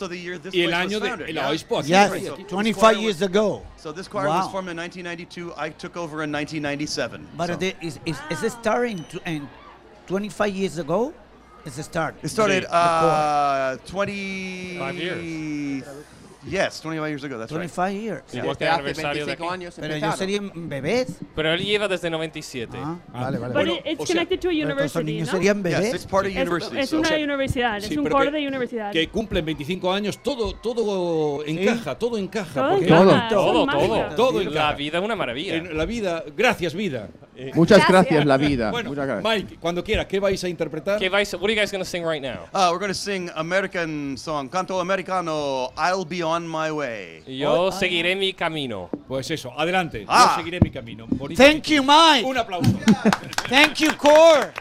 Speaker 12: Y el año
Speaker 34: was
Speaker 12: de
Speaker 34: yeah?
Speaker 12: Expo aquí.
Speaker 16: Yes,
Speaker 12: right, aquí.
Speaker 16: 25 years ago.
Speaker 34: So this choir was
Speaker 16: Wow.
Speaker 34: formed in 1992. I took over in 1997.
Speaker 16: But
Speaker 34: so.
Speaker 16: is, is, is it starting to, in 25 years ago? It's a start.
Speaker 34: It started uh, 20...
Speaker 15: Five years.
Speaker 34: Yes, 25 years ago, that's right.
Speaker 16: 25 years.
Speaker 15: Sí,
Speaker 14: Desde hace
Speaker 15: aniversario de
Speaker 14: 25
Speaker 15: aquí.
Speaker 14: años
Speaker 16: Pero ellos serían bebés.
Speaker 15: Pero él lleva desde 97.
Speaker 16: Ah,
Speaker 12: Ah,
Speaker 16: vale, vale.
Speaker 13: But
Speaker 12: Bueno,
Speaker 13: it- it's
Speaker 12: o sea,
Speaker 13: connected to a
Speaker 16: Pero
Speaker 13: university,
Speaker 16: niños
Speaker 13: ¿no?
Speaker 16: serían
Speaker 34: Yes,
Speaker 16: bebés.
Speaker 34: it's part of
Speaker 13: Es,
Speaker 34: university.
Speaker 13: es
Speaker 34: so-
Speaker 13: una
Speaker 34: so-
Speaker 13: universidad,
Speaker 12: Sí,
Speaker 13: es un
Speaker 12: pero
Speaker 13: coro
Speaker 12: que-
Speaker 13: de universidad.
Speaker 12: Que cumplen 25 años, todo todo encaja, todo encaja.
Speaker 13: Todo encaja,
Speaker 15: Todo, todo.
Speaker 12: Todo
Speaker 15: La
Speaker 12: encaja.
Speaker 15: vida es una maravilla.
Speaker 12: En la vida, gracias vida. Eh,
Speaker 14: Muchas
Speaker 18: Gracias.
Speaker 14: gracias, la vida.
Speaker 12: bueno,
Speaker 14: Muchas gracias.
Speaker 12: Mike, cuando quieras, ¿qué vais a interpretar?
Speaker 15: ¿Qué vais, what are you guys going to sing right now?
Speaker 34: Uh, we're going to sing American song, Canto Americano, I'll Be On My Way.
Speaker 15: Yo seguiré mi camino.
Speaker 12: Pues eso, adelante.
Speaker 34: Ah.
Speaker 12: Yo seguiré mi camino. Bonito.
Speaker 16: Thank you, Mike.
Speaker 12: Un aplauso.
Speaker 16: Thank you, Core.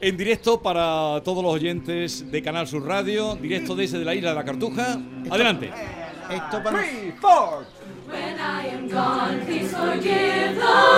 Speaker 12: En directo para todos los oyentes de Canal Sur Radio, directo desde la isla de la Cartuja. Adelante.
Speaker 16: Esto para
Speaker 22: When I am gone, please forgive the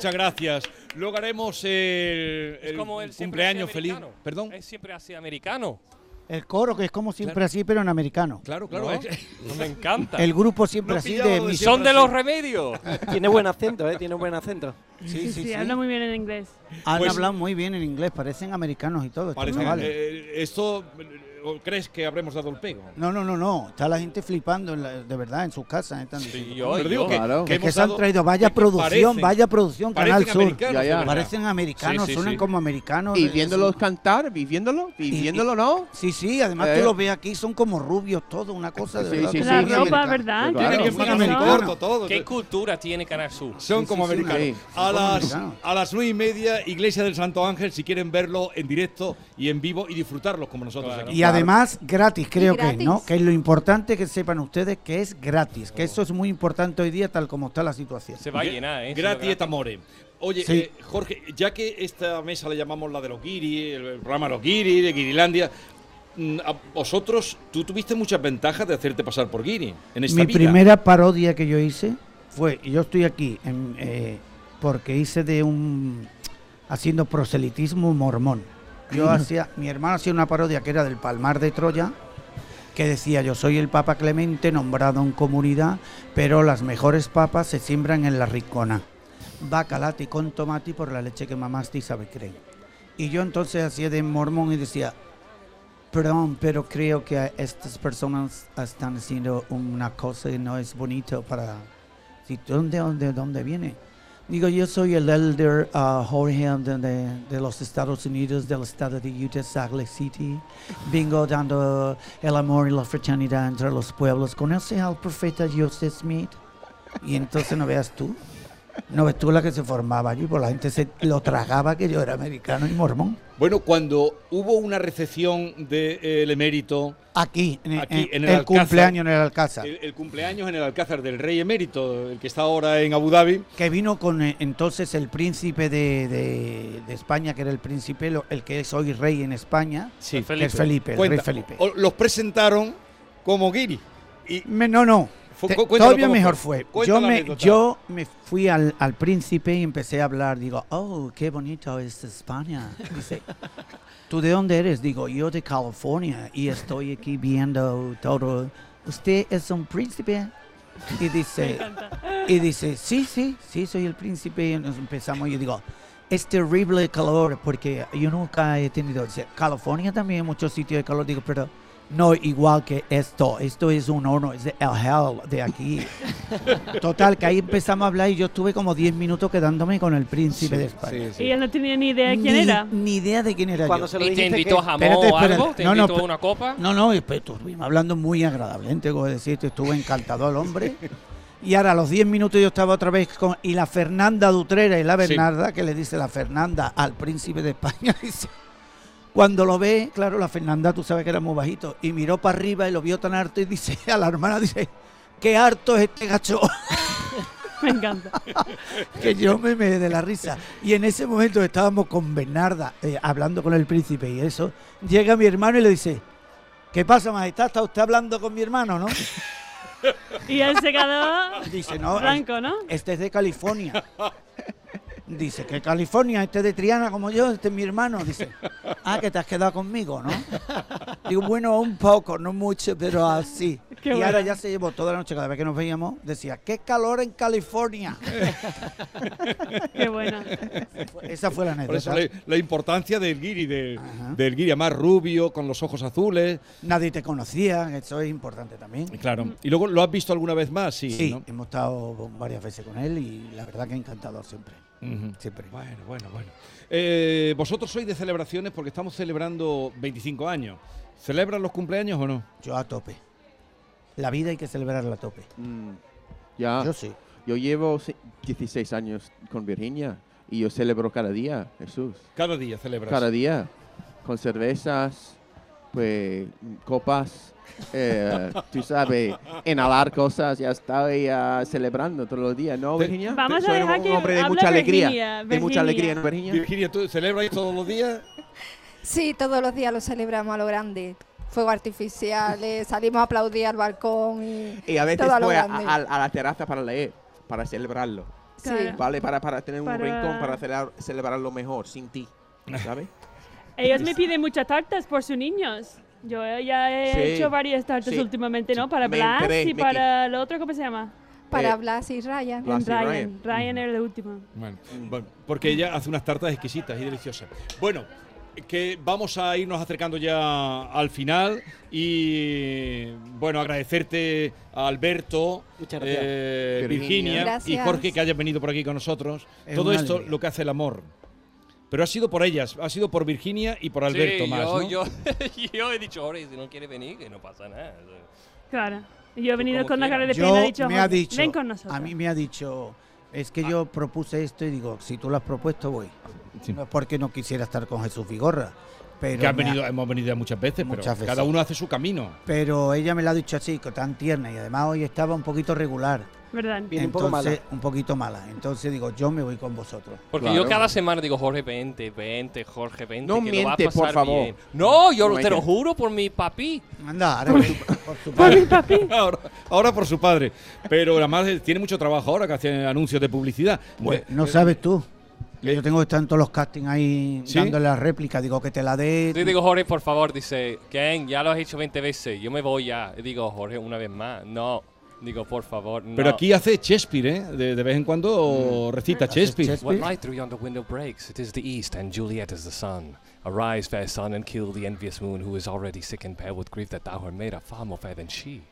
Speaker 12: muchas gracias. Luego haremos el,
Speaker 15: como
Speaker 12: cumpleaños feliz. Perdón.
Speaker 15: Es siempre así americano.
Speaker 16: El coro, que es como siempre
Speaker 12: Claro.
Speaker 16: así, pero en americano.
Speaker 12: Claro, claro.
Speaker 15: No me encanta.
Speaker 16: El grupo siempre así de mis-
Speaker 15: Son de los remedios.
Speaker 17: Tiene buen acento, ¿eh? Tiene buen acento.
Speaker 16: Sí, sí, sí.
Speaker 13: habla muy bien en inglés.
Speaker 16: Han
Speaker 12: Pues-
Speaker 16: hablado muy bien en inglés, parecen americanos y todo. estos
Speaker 12: Parece,
Speaker 16: chavales.
Speaker 12: eh, ¿Esto eh, crees que habremos dado el pego?
Speaker 16: No, no, no, no. Está la gente flipando, en la- de verdad, en sus casas. Están diciendo,
Speaker 15: yo,
Speaker 16: "Coño,
Speaker 12: digo que-
Speaker 16: claro.
Speaker 12: que
Speaker 16: es que
Speaker 12: hemos
Speaker 16: se han traído, vaya
Speaker 12: que
Speaker 16: producción,
Speaker 12: parecen-
Speaker 16: vaya producción,
Speaker 12: parecen
Speaker 16: Canal Sur.
Speaker 12: americanos,
Speaker 14: Ya, ya.
Speaker 16: Parecen americanos,
Speaker 12: Sí, sí,
Speaker 16: suenan
Speaker 12: sí.
Speaker 16: como americanos.
Speaker 14: Y
Speaker 16: de-
Speaker 14: viéndolos cantar, viviéndolo, viviéndolo, ¿no?
Speaker 16: Sí, sí, además
Speaker 14: Eh.
Speaker 16: tú los ves aquí, son como rubios todos, una cosa de
Speaker 14: Sí,
Speaker 16: verdad.
Speaker 14: sí, sí.
Speaker 13: La ropa, ¿verdad?
Speaker 14: Claro.
Speaker 12: Que
Speaker 16: Sí,
Speaker 12: todo.
Speaker 15: ¿Qué cultura tiene Canal Sur?
Speaker 12: Son
Speaker 16: Sí,
Speaker 12: como
Speaker 16: sí, sí,
Speaker 12: americanos.
Speaker 14: sí.
Speaker 12: A, las, a las nueve y media, Iglesia del Santo Ángel, si quieren verlo en directo y en vivo y disfrutarlos como nosotros aquí.
Speaker 16: Además gratis, creo que,
Speaker 18: gratis.
Speaker 16: ¿no? Que es lo importante que sepan ustedes que es gratis, que eso es muy importante hoy día tal como está la situación.
Speaker 15: Se va a llenar, ¿eh?
Speaker 12: Gratis et amore. Oye,
Speaker 16: Sí.
Speaker 12: eh, Jorge, ya que esta mesa la llamamos la de los guiri, el, programa Los Guiri, de Guirilandia, mm, a vosotros, tú tuviste muchas ventajas de hacerte pasar por guiri en esta
Speaker 16: Mi
Speaker 12: vida.
Speaker 16: primera parodia que yo hice fue, y yo estoy aquí en, eh, porque hice de un haciendo proselitismo mormón. Yo hacía, mi hermano hacía una parodia que era del Palmar de Troya, que decía yo soy el Papa Clemente nombrado en comunidad, pero las mejores papas se siembran en la ricona. Bacalati con tomate por la leche que mamaste y sabe creen. Y yo entonces hacía de mormón y decía, Perdón, pero creo que estas personas están haciendo una cosa que no es bonito para... ¿dónde, dónde, ¿Dónde viene? Digo, yo soy el elder ah, Jorge de, los Estados Unidos, del estado de Utah, Salt Lake City. Vengo dando el amor y la fraternidad entre los pueblos. ¿Conoce al profeta Joseph Smith? Y entonces no veas tú. No ves tú la que se formaba allí, pues la gente se lo tragaba que yo era americano y mormón.
Speaker 12: Bueno, cuando hubo una recepción del emérito,
Speaker 16: Aquí, en,
Speaker 12: Aquí,
Speaker 16: en-
Speaker 12: en el
Speaker 16: el
Speaker 12: Alcázar.
Speaker 16: cumpleaños en el Alcázar.
Speaker 12: el, el cumpleaños en el Alcázar del rey emérito, el que está ahora en Abu Dhabi,
Speaker 16: que vino con eh, entonces el príncipe de, de- de España, que era el príncipe, el que es hoy rey en España,
Speaker 12: Sí.
Speaker 16: que es Felipe, el
Speaker 12: Cuenta,
Speaker 16: rey Felipe.
Speaker 12: los presentaron como guiri. Y
Speaker 16: Me- no, no.
Speaker 12: Fu-
Speaker 16: te-
Speaker 12: cu- cuéntalo
Speaker 16: todavía mejor
Speaker 12: fue.
Speaker 16: fue. Yo me, yo me fui al, al príncipe y empecé a hablar. Digo, oh, qué bonito es España. Dice, ¿tú de dónde eres? Digo, yo de California y estoy aquí viendo todo. ¿Usted es un príncipe? Y dice, y dice, sí, sí, sí, soy el príncipe. Y nos empezamos y yo digo, es terrible el calor porque yo nunca he tenido, dice, California también muchos sitios de calor. Digo, pero no igual que esto, esto es un horno, es de el hell de aquí. Total, que ahí empezamos a hablar y yo estuve como 10 minutos quedándome con el príncipe de España.
Speaker 13: Y él no tenía ni idea de quién
Speaker 16: Ni-
Speaker 13: era.
Speaker 16: Ni idea de quién era
Speaker 17: Cuando
Speaker 16: yo.
Speaker 17: se lo
Speaker 15: ¿Y te
Speaker 17: dijiste
Speaker 15: invitó
Speaker 17: que-
Speaker 15: jamón
Speaker 16: Espérate,
Speaker 15: o algo?
Speaker 16: espérate.
Speaker 15: ¿Te
Speaker 16: No, no,
Speaker 15: invitó
Speaker 16: pe-
Speaker 15: una copa?
Speaker 16: No, no, y estuvimos hablando muy agradablemente, como decirte, estuvo encantado el hombre. Y ahora a los 10 minutos yo estaba otra vez con... Y la Fernanda Dutrera y la
Speaker 12: Sí.
Speaker 16: Bernarda, que le dice la Fernanda al príncipe de España, dice... Cuando lo ve, claro, la Fernanda, tú sabes que era muy bajito, y miró para arriba y lo vio tan harto y dice a la hermana, dice, qué harto es este gacho.
Speaker 13: Me encanta.
Speaker 16: que yo me me de la risa. Y en ese momento estábamos con Bernarda, eh, hablando con el príncipe y eso, llega mi hermano y le dice, ¿qué pasa, majestad? ¿Está usted hablando con mi hermano, no?
Speaker 13: Y él se quedó
Speaker 16: Dice, no,
Speaker 13: blanco, ¿no?
Speaker 16: este es de California. Dice, que California, este es de Triana como yo, este es mi hermano. Dice, ah, que te has quedado conmigo, ¿no? Digo, bueno, un poco, no mucho, pero así.
Speaker 13: Qué
Speaker 16: y ahora ya se llevó toda la noche, cada vez que nos veíamos, decía, qué calor en California.
Speaker 13: Qué buena.
Speaker 16: Esa fue la
Speaker 12: por eso
Speaker 16: anécdota.
Speaker 12: la, la importancia del guiri, de- del guiri más rubio, con los ojos azules.
Speaker 16: Nadie te conocía, eso es importante también.
Speaker 12: Y Claro. Y luego lo has visto alguna vez más, sí.
Speaker 16: Sí,
Speaker 12: ¿no?
Speaker 16: hemos estado varias veces con él y la verdad que encantador siempre. Siempre.
Speaker 12: Bueno, bueno, bueno. Eh, Vosotros sois de celebraciones porque estamos celebrando 25 años. ¿Celebran los cumpleaños o no?
Speaker 16: Yo a tope. La vida hay que celebrarla a tope.
Speaker 14: Mm, ya.
Speaker 16: Yo sí.
Speaker 14: Yo llevo se- 16 años con Virginia y yo celebro cada día, Jesús.
Speaker 12: Cada día celebras.
Speaker 14: Cada día. Con cervezas, pues copas. Eh, tú sabes, inhalar cosas, ya estoy ah, celebrando todos los días, ¿no, Virginia?
Speaker 13: Vamos a dejar
Speaker 14: un
Speaker 13: que
Speaker 14: hombre de mucha alegría.
Speaker 13: Virginia,
Speaker 14: De mucha alegría, ¿no, Virginia?
Speaker 12: Virginia, ¿tú celebras todos los días?
Speaker 18: Sí, todos los días lo celebramos a lo grande. Fuegos artificiales, salimos a aplaudir al balcón y,
Speaker 14: Y a veces
Speaker 18: todo a lo
Speaker 14: voy a, a- a la terraza para leer, para celebrarlo.
Speaker 13: Claro.
Speaker 14: ¿vale? Para, para tener un
Speaker 13: Para-
Speaker 14: rincón, para celebrar, celebrarlo mejor, sin ti, ¿sabes?
Speaker 13: Ellos me piden muchas tartas por sus niños. Yo ya he
Speaker 14: Sí,
Speaker 13: hecho varias tartas
Speaker 14: sí.
Speaker 13: últimamente, ¿no? Para Blas
Speaker 14: enteré,
Speaker 13: y para el otro, ¿cómo se llama?
Speaker 18: Para
Speaker 12: Eh,
Speaker 18: Blas y Ryan.
Speaker 12: Blas y
Speaker 13: Ryan.
Speaker 12: Ryan.
Speaker 13: Ryan era el último.
Speaker 12: Bueno, bueno, porque ella hace unas tartas exquisitas y deliciosas. Bueno, que vamos a irnos acercando ya al final y bueno, agradecerte a Alberto,
Speaker 17: Muchas gracias.
Speaker 12: eh,
Speaker 17: Virginia.
Speaker 12: Virginia y
Speaker 17: Gracias.
Speaker 12: Jorge que hayas venido por aquí con nosotros.
Speaker 17: Es
Speaker 12: Todo esto
Speaker 17: alegría.
Speaker 12: lo que hace el amor. Pero ha sido por ellas, ha sido por Virginia y por Alberto
Speaker 15: sí,
Speaker 12: más,
Speaker 15: yo,
Speaker 12: ¿no?
Speaker 15: yo, yo he dicho, Jorge, si no quiere venir, que no pasa nada.
Speaker 13: Claro. Y yo he venido con la cara de pena, he dicho,
Speaker 16: me ha
Speaker 13: "Jorge,
Speaker 16: dicho,
Speaker 13: ven con nosotros.
Speaker 16: a mí me ha dicho, es que yo propuse esto y digo, si tú lo has propuesto voy. No es porque no quisiera estar con Jesús Vigorra, pero
Speaker 12: que
Speaker 16: ha-
Speaker 12: venido, hemos venido ya muchas veces,
Speaker 16: Muchas
Speaker 12: pero
Speaker 16: veces.
Speaker 12: cada uno hace su camino.
Speaker 16: pero ella me lo ha dicho así, tan tierna y además hoy estaba un poquito regular.
Speaker 13: ¿Verdad?
Speaker 16: Viene un poco mala. Un poquito mala. Entonces digo, yo me voy con vosotros.
Speaker 15: Porque yo cada semana digo, Jorge, vente, vente, Jorge, vente.
Speaker 16: No
Speaker 15: que lo va a
Speaker 16: miente, por
Speaker 15: pasar
Speaker 16: favor.
Speaker 15: bien". No, yo
Speaker 16: No
Speaker 15: te lo
Speaker 16: miente.
Speaker 15: juro por mi papi.
Speaker 16: Anda, ahora por tu- por tu padre.
Speaker 12: ahora, ahora por su padre. Pero además eh, tiene mucho trabajo ahora que hace anuncios de publicidad.
Speaker 16: Pues,
Speaker 12: Eh,
Speaker 16: no sabes tú. Yo tengo que estar en todos los castings ahí
Speaker 15: ¿Sí?
Speaker 16: dándole la réplica. Digo que te la dé.
Speaker 15: Yo digo, Jorge, por favor, dice, Ken, ya lo has hecho 20 veces, yo me voy ya. Y digo, Jorge, una vez más. No. Digo, por favor, no.
Speaker 12: Pero aquí hace Shakespeare, ¿eh? De, de vez en cuando recita Shakespeare.
Speaker 15: What light through yonder window breaks? It is the east, and Juliet is the sun. Arise, fair sun, and kill the envious moon, who is already sick and pale with grief that thou art made are far more fair than she.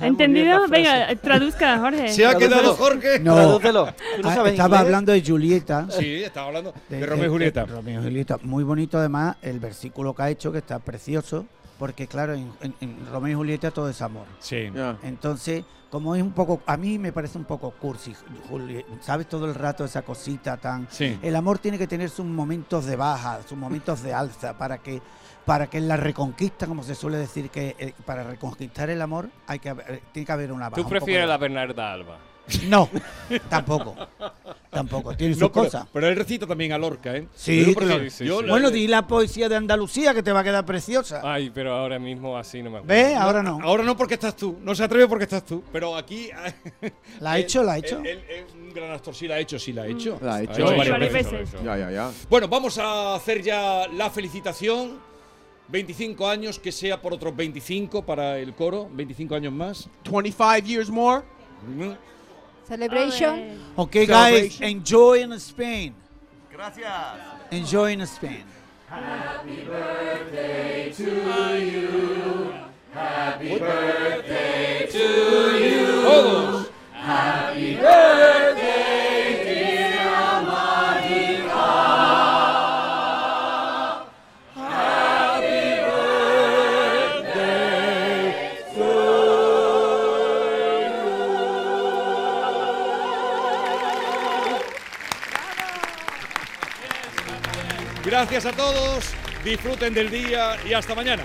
Speaker 13: ¿Entendido? Venga, traduzca, Jorge.
Speaker 12: Se ha quedado Jorge.
Speaker 16: No,
Speaker 17: Tradúcelo. ¿Tú no
Speaker 16: Ah, estaba
Speaker 17: inglés?
Speaker 16: hablando de Julieta.
Speaker 12: Sí, estaba hablando de Romeo y Julieta.
Speaker 16: Romeo y Julieta. Muy bonito además el versículo que ha hecho, que está precioso, porque claro, en, en- en Romeo y Julieta todo es amor.
Speaker 12: Sí.
Speaker 16: Entonces, como es un poco, a mí me parece un poco cursi, Juli- ¿sabes? Todo el rato esa cosita tan...
Speaker 12: Sí.
Speaker 16: El amor tiene que tener sus momentos de baja, sus momentos de alza, para que para que la reconquista, como se suele decir, que eh, para reconquistar el amor hay que haber- tiene que haber una baja.
Speaker 15: ¿Tú
Speaker 16: un poco de
Speaker 15: prefieres la. Bernarda Alba?
Speaker 16: No, tampoco. Tampoco, tiene sus
Speaker 12: No, pero,
Speaker 16: cosas.
Speaker 12: pero él recita también a Lorca, ¿eh?
Speaker 16: Sí, claro.
Speaker 12: yo la-
Speaker 16: bueno, di la poesía de Andalucía que te va a quedar preciosa.
Speaker 15: Ay, pero ahora mismo así no me acuerdo.
Speaker 16: ¿Ves? Ahora no.
Speaker 12: Ahora no porque estás tú. No se atreve porque estás tú. Pero aquí.
Speaker 16: ¿La ha hecho? ¿La ha hecho?
Speaker 12: Él, él es un gran actor. Sí, la ha hecho, sí, la ha hecho.
Speaker 14: La ha
Speaker 12: Ha
Speaker 14: hecho.
Speaker 12: varias veces.
Speaker 14: Ya, ya, ya.
Speaker 12: Bueno, vamos a hacer ya la felicitación. 25 años, que sea por otros 25 para el coro. 25 años más.
Speaker 14: 25 years more.
Speaker 18: Celebration.
Speaker 16: Ok, guys,
Speaker 14: Celebration.
Speaker 16: enjoy in Spain.
Speaker 35: Gracias.
Speaker 16: Enjoy in Spain.
Speaker 22: Happy birthday to you. Happy birthday to you.
Speaker 12: Todos.
Speaker 22: Happy birthday,
Speaker 12: Gracias a todos. Disfruten del día y hasta mañana.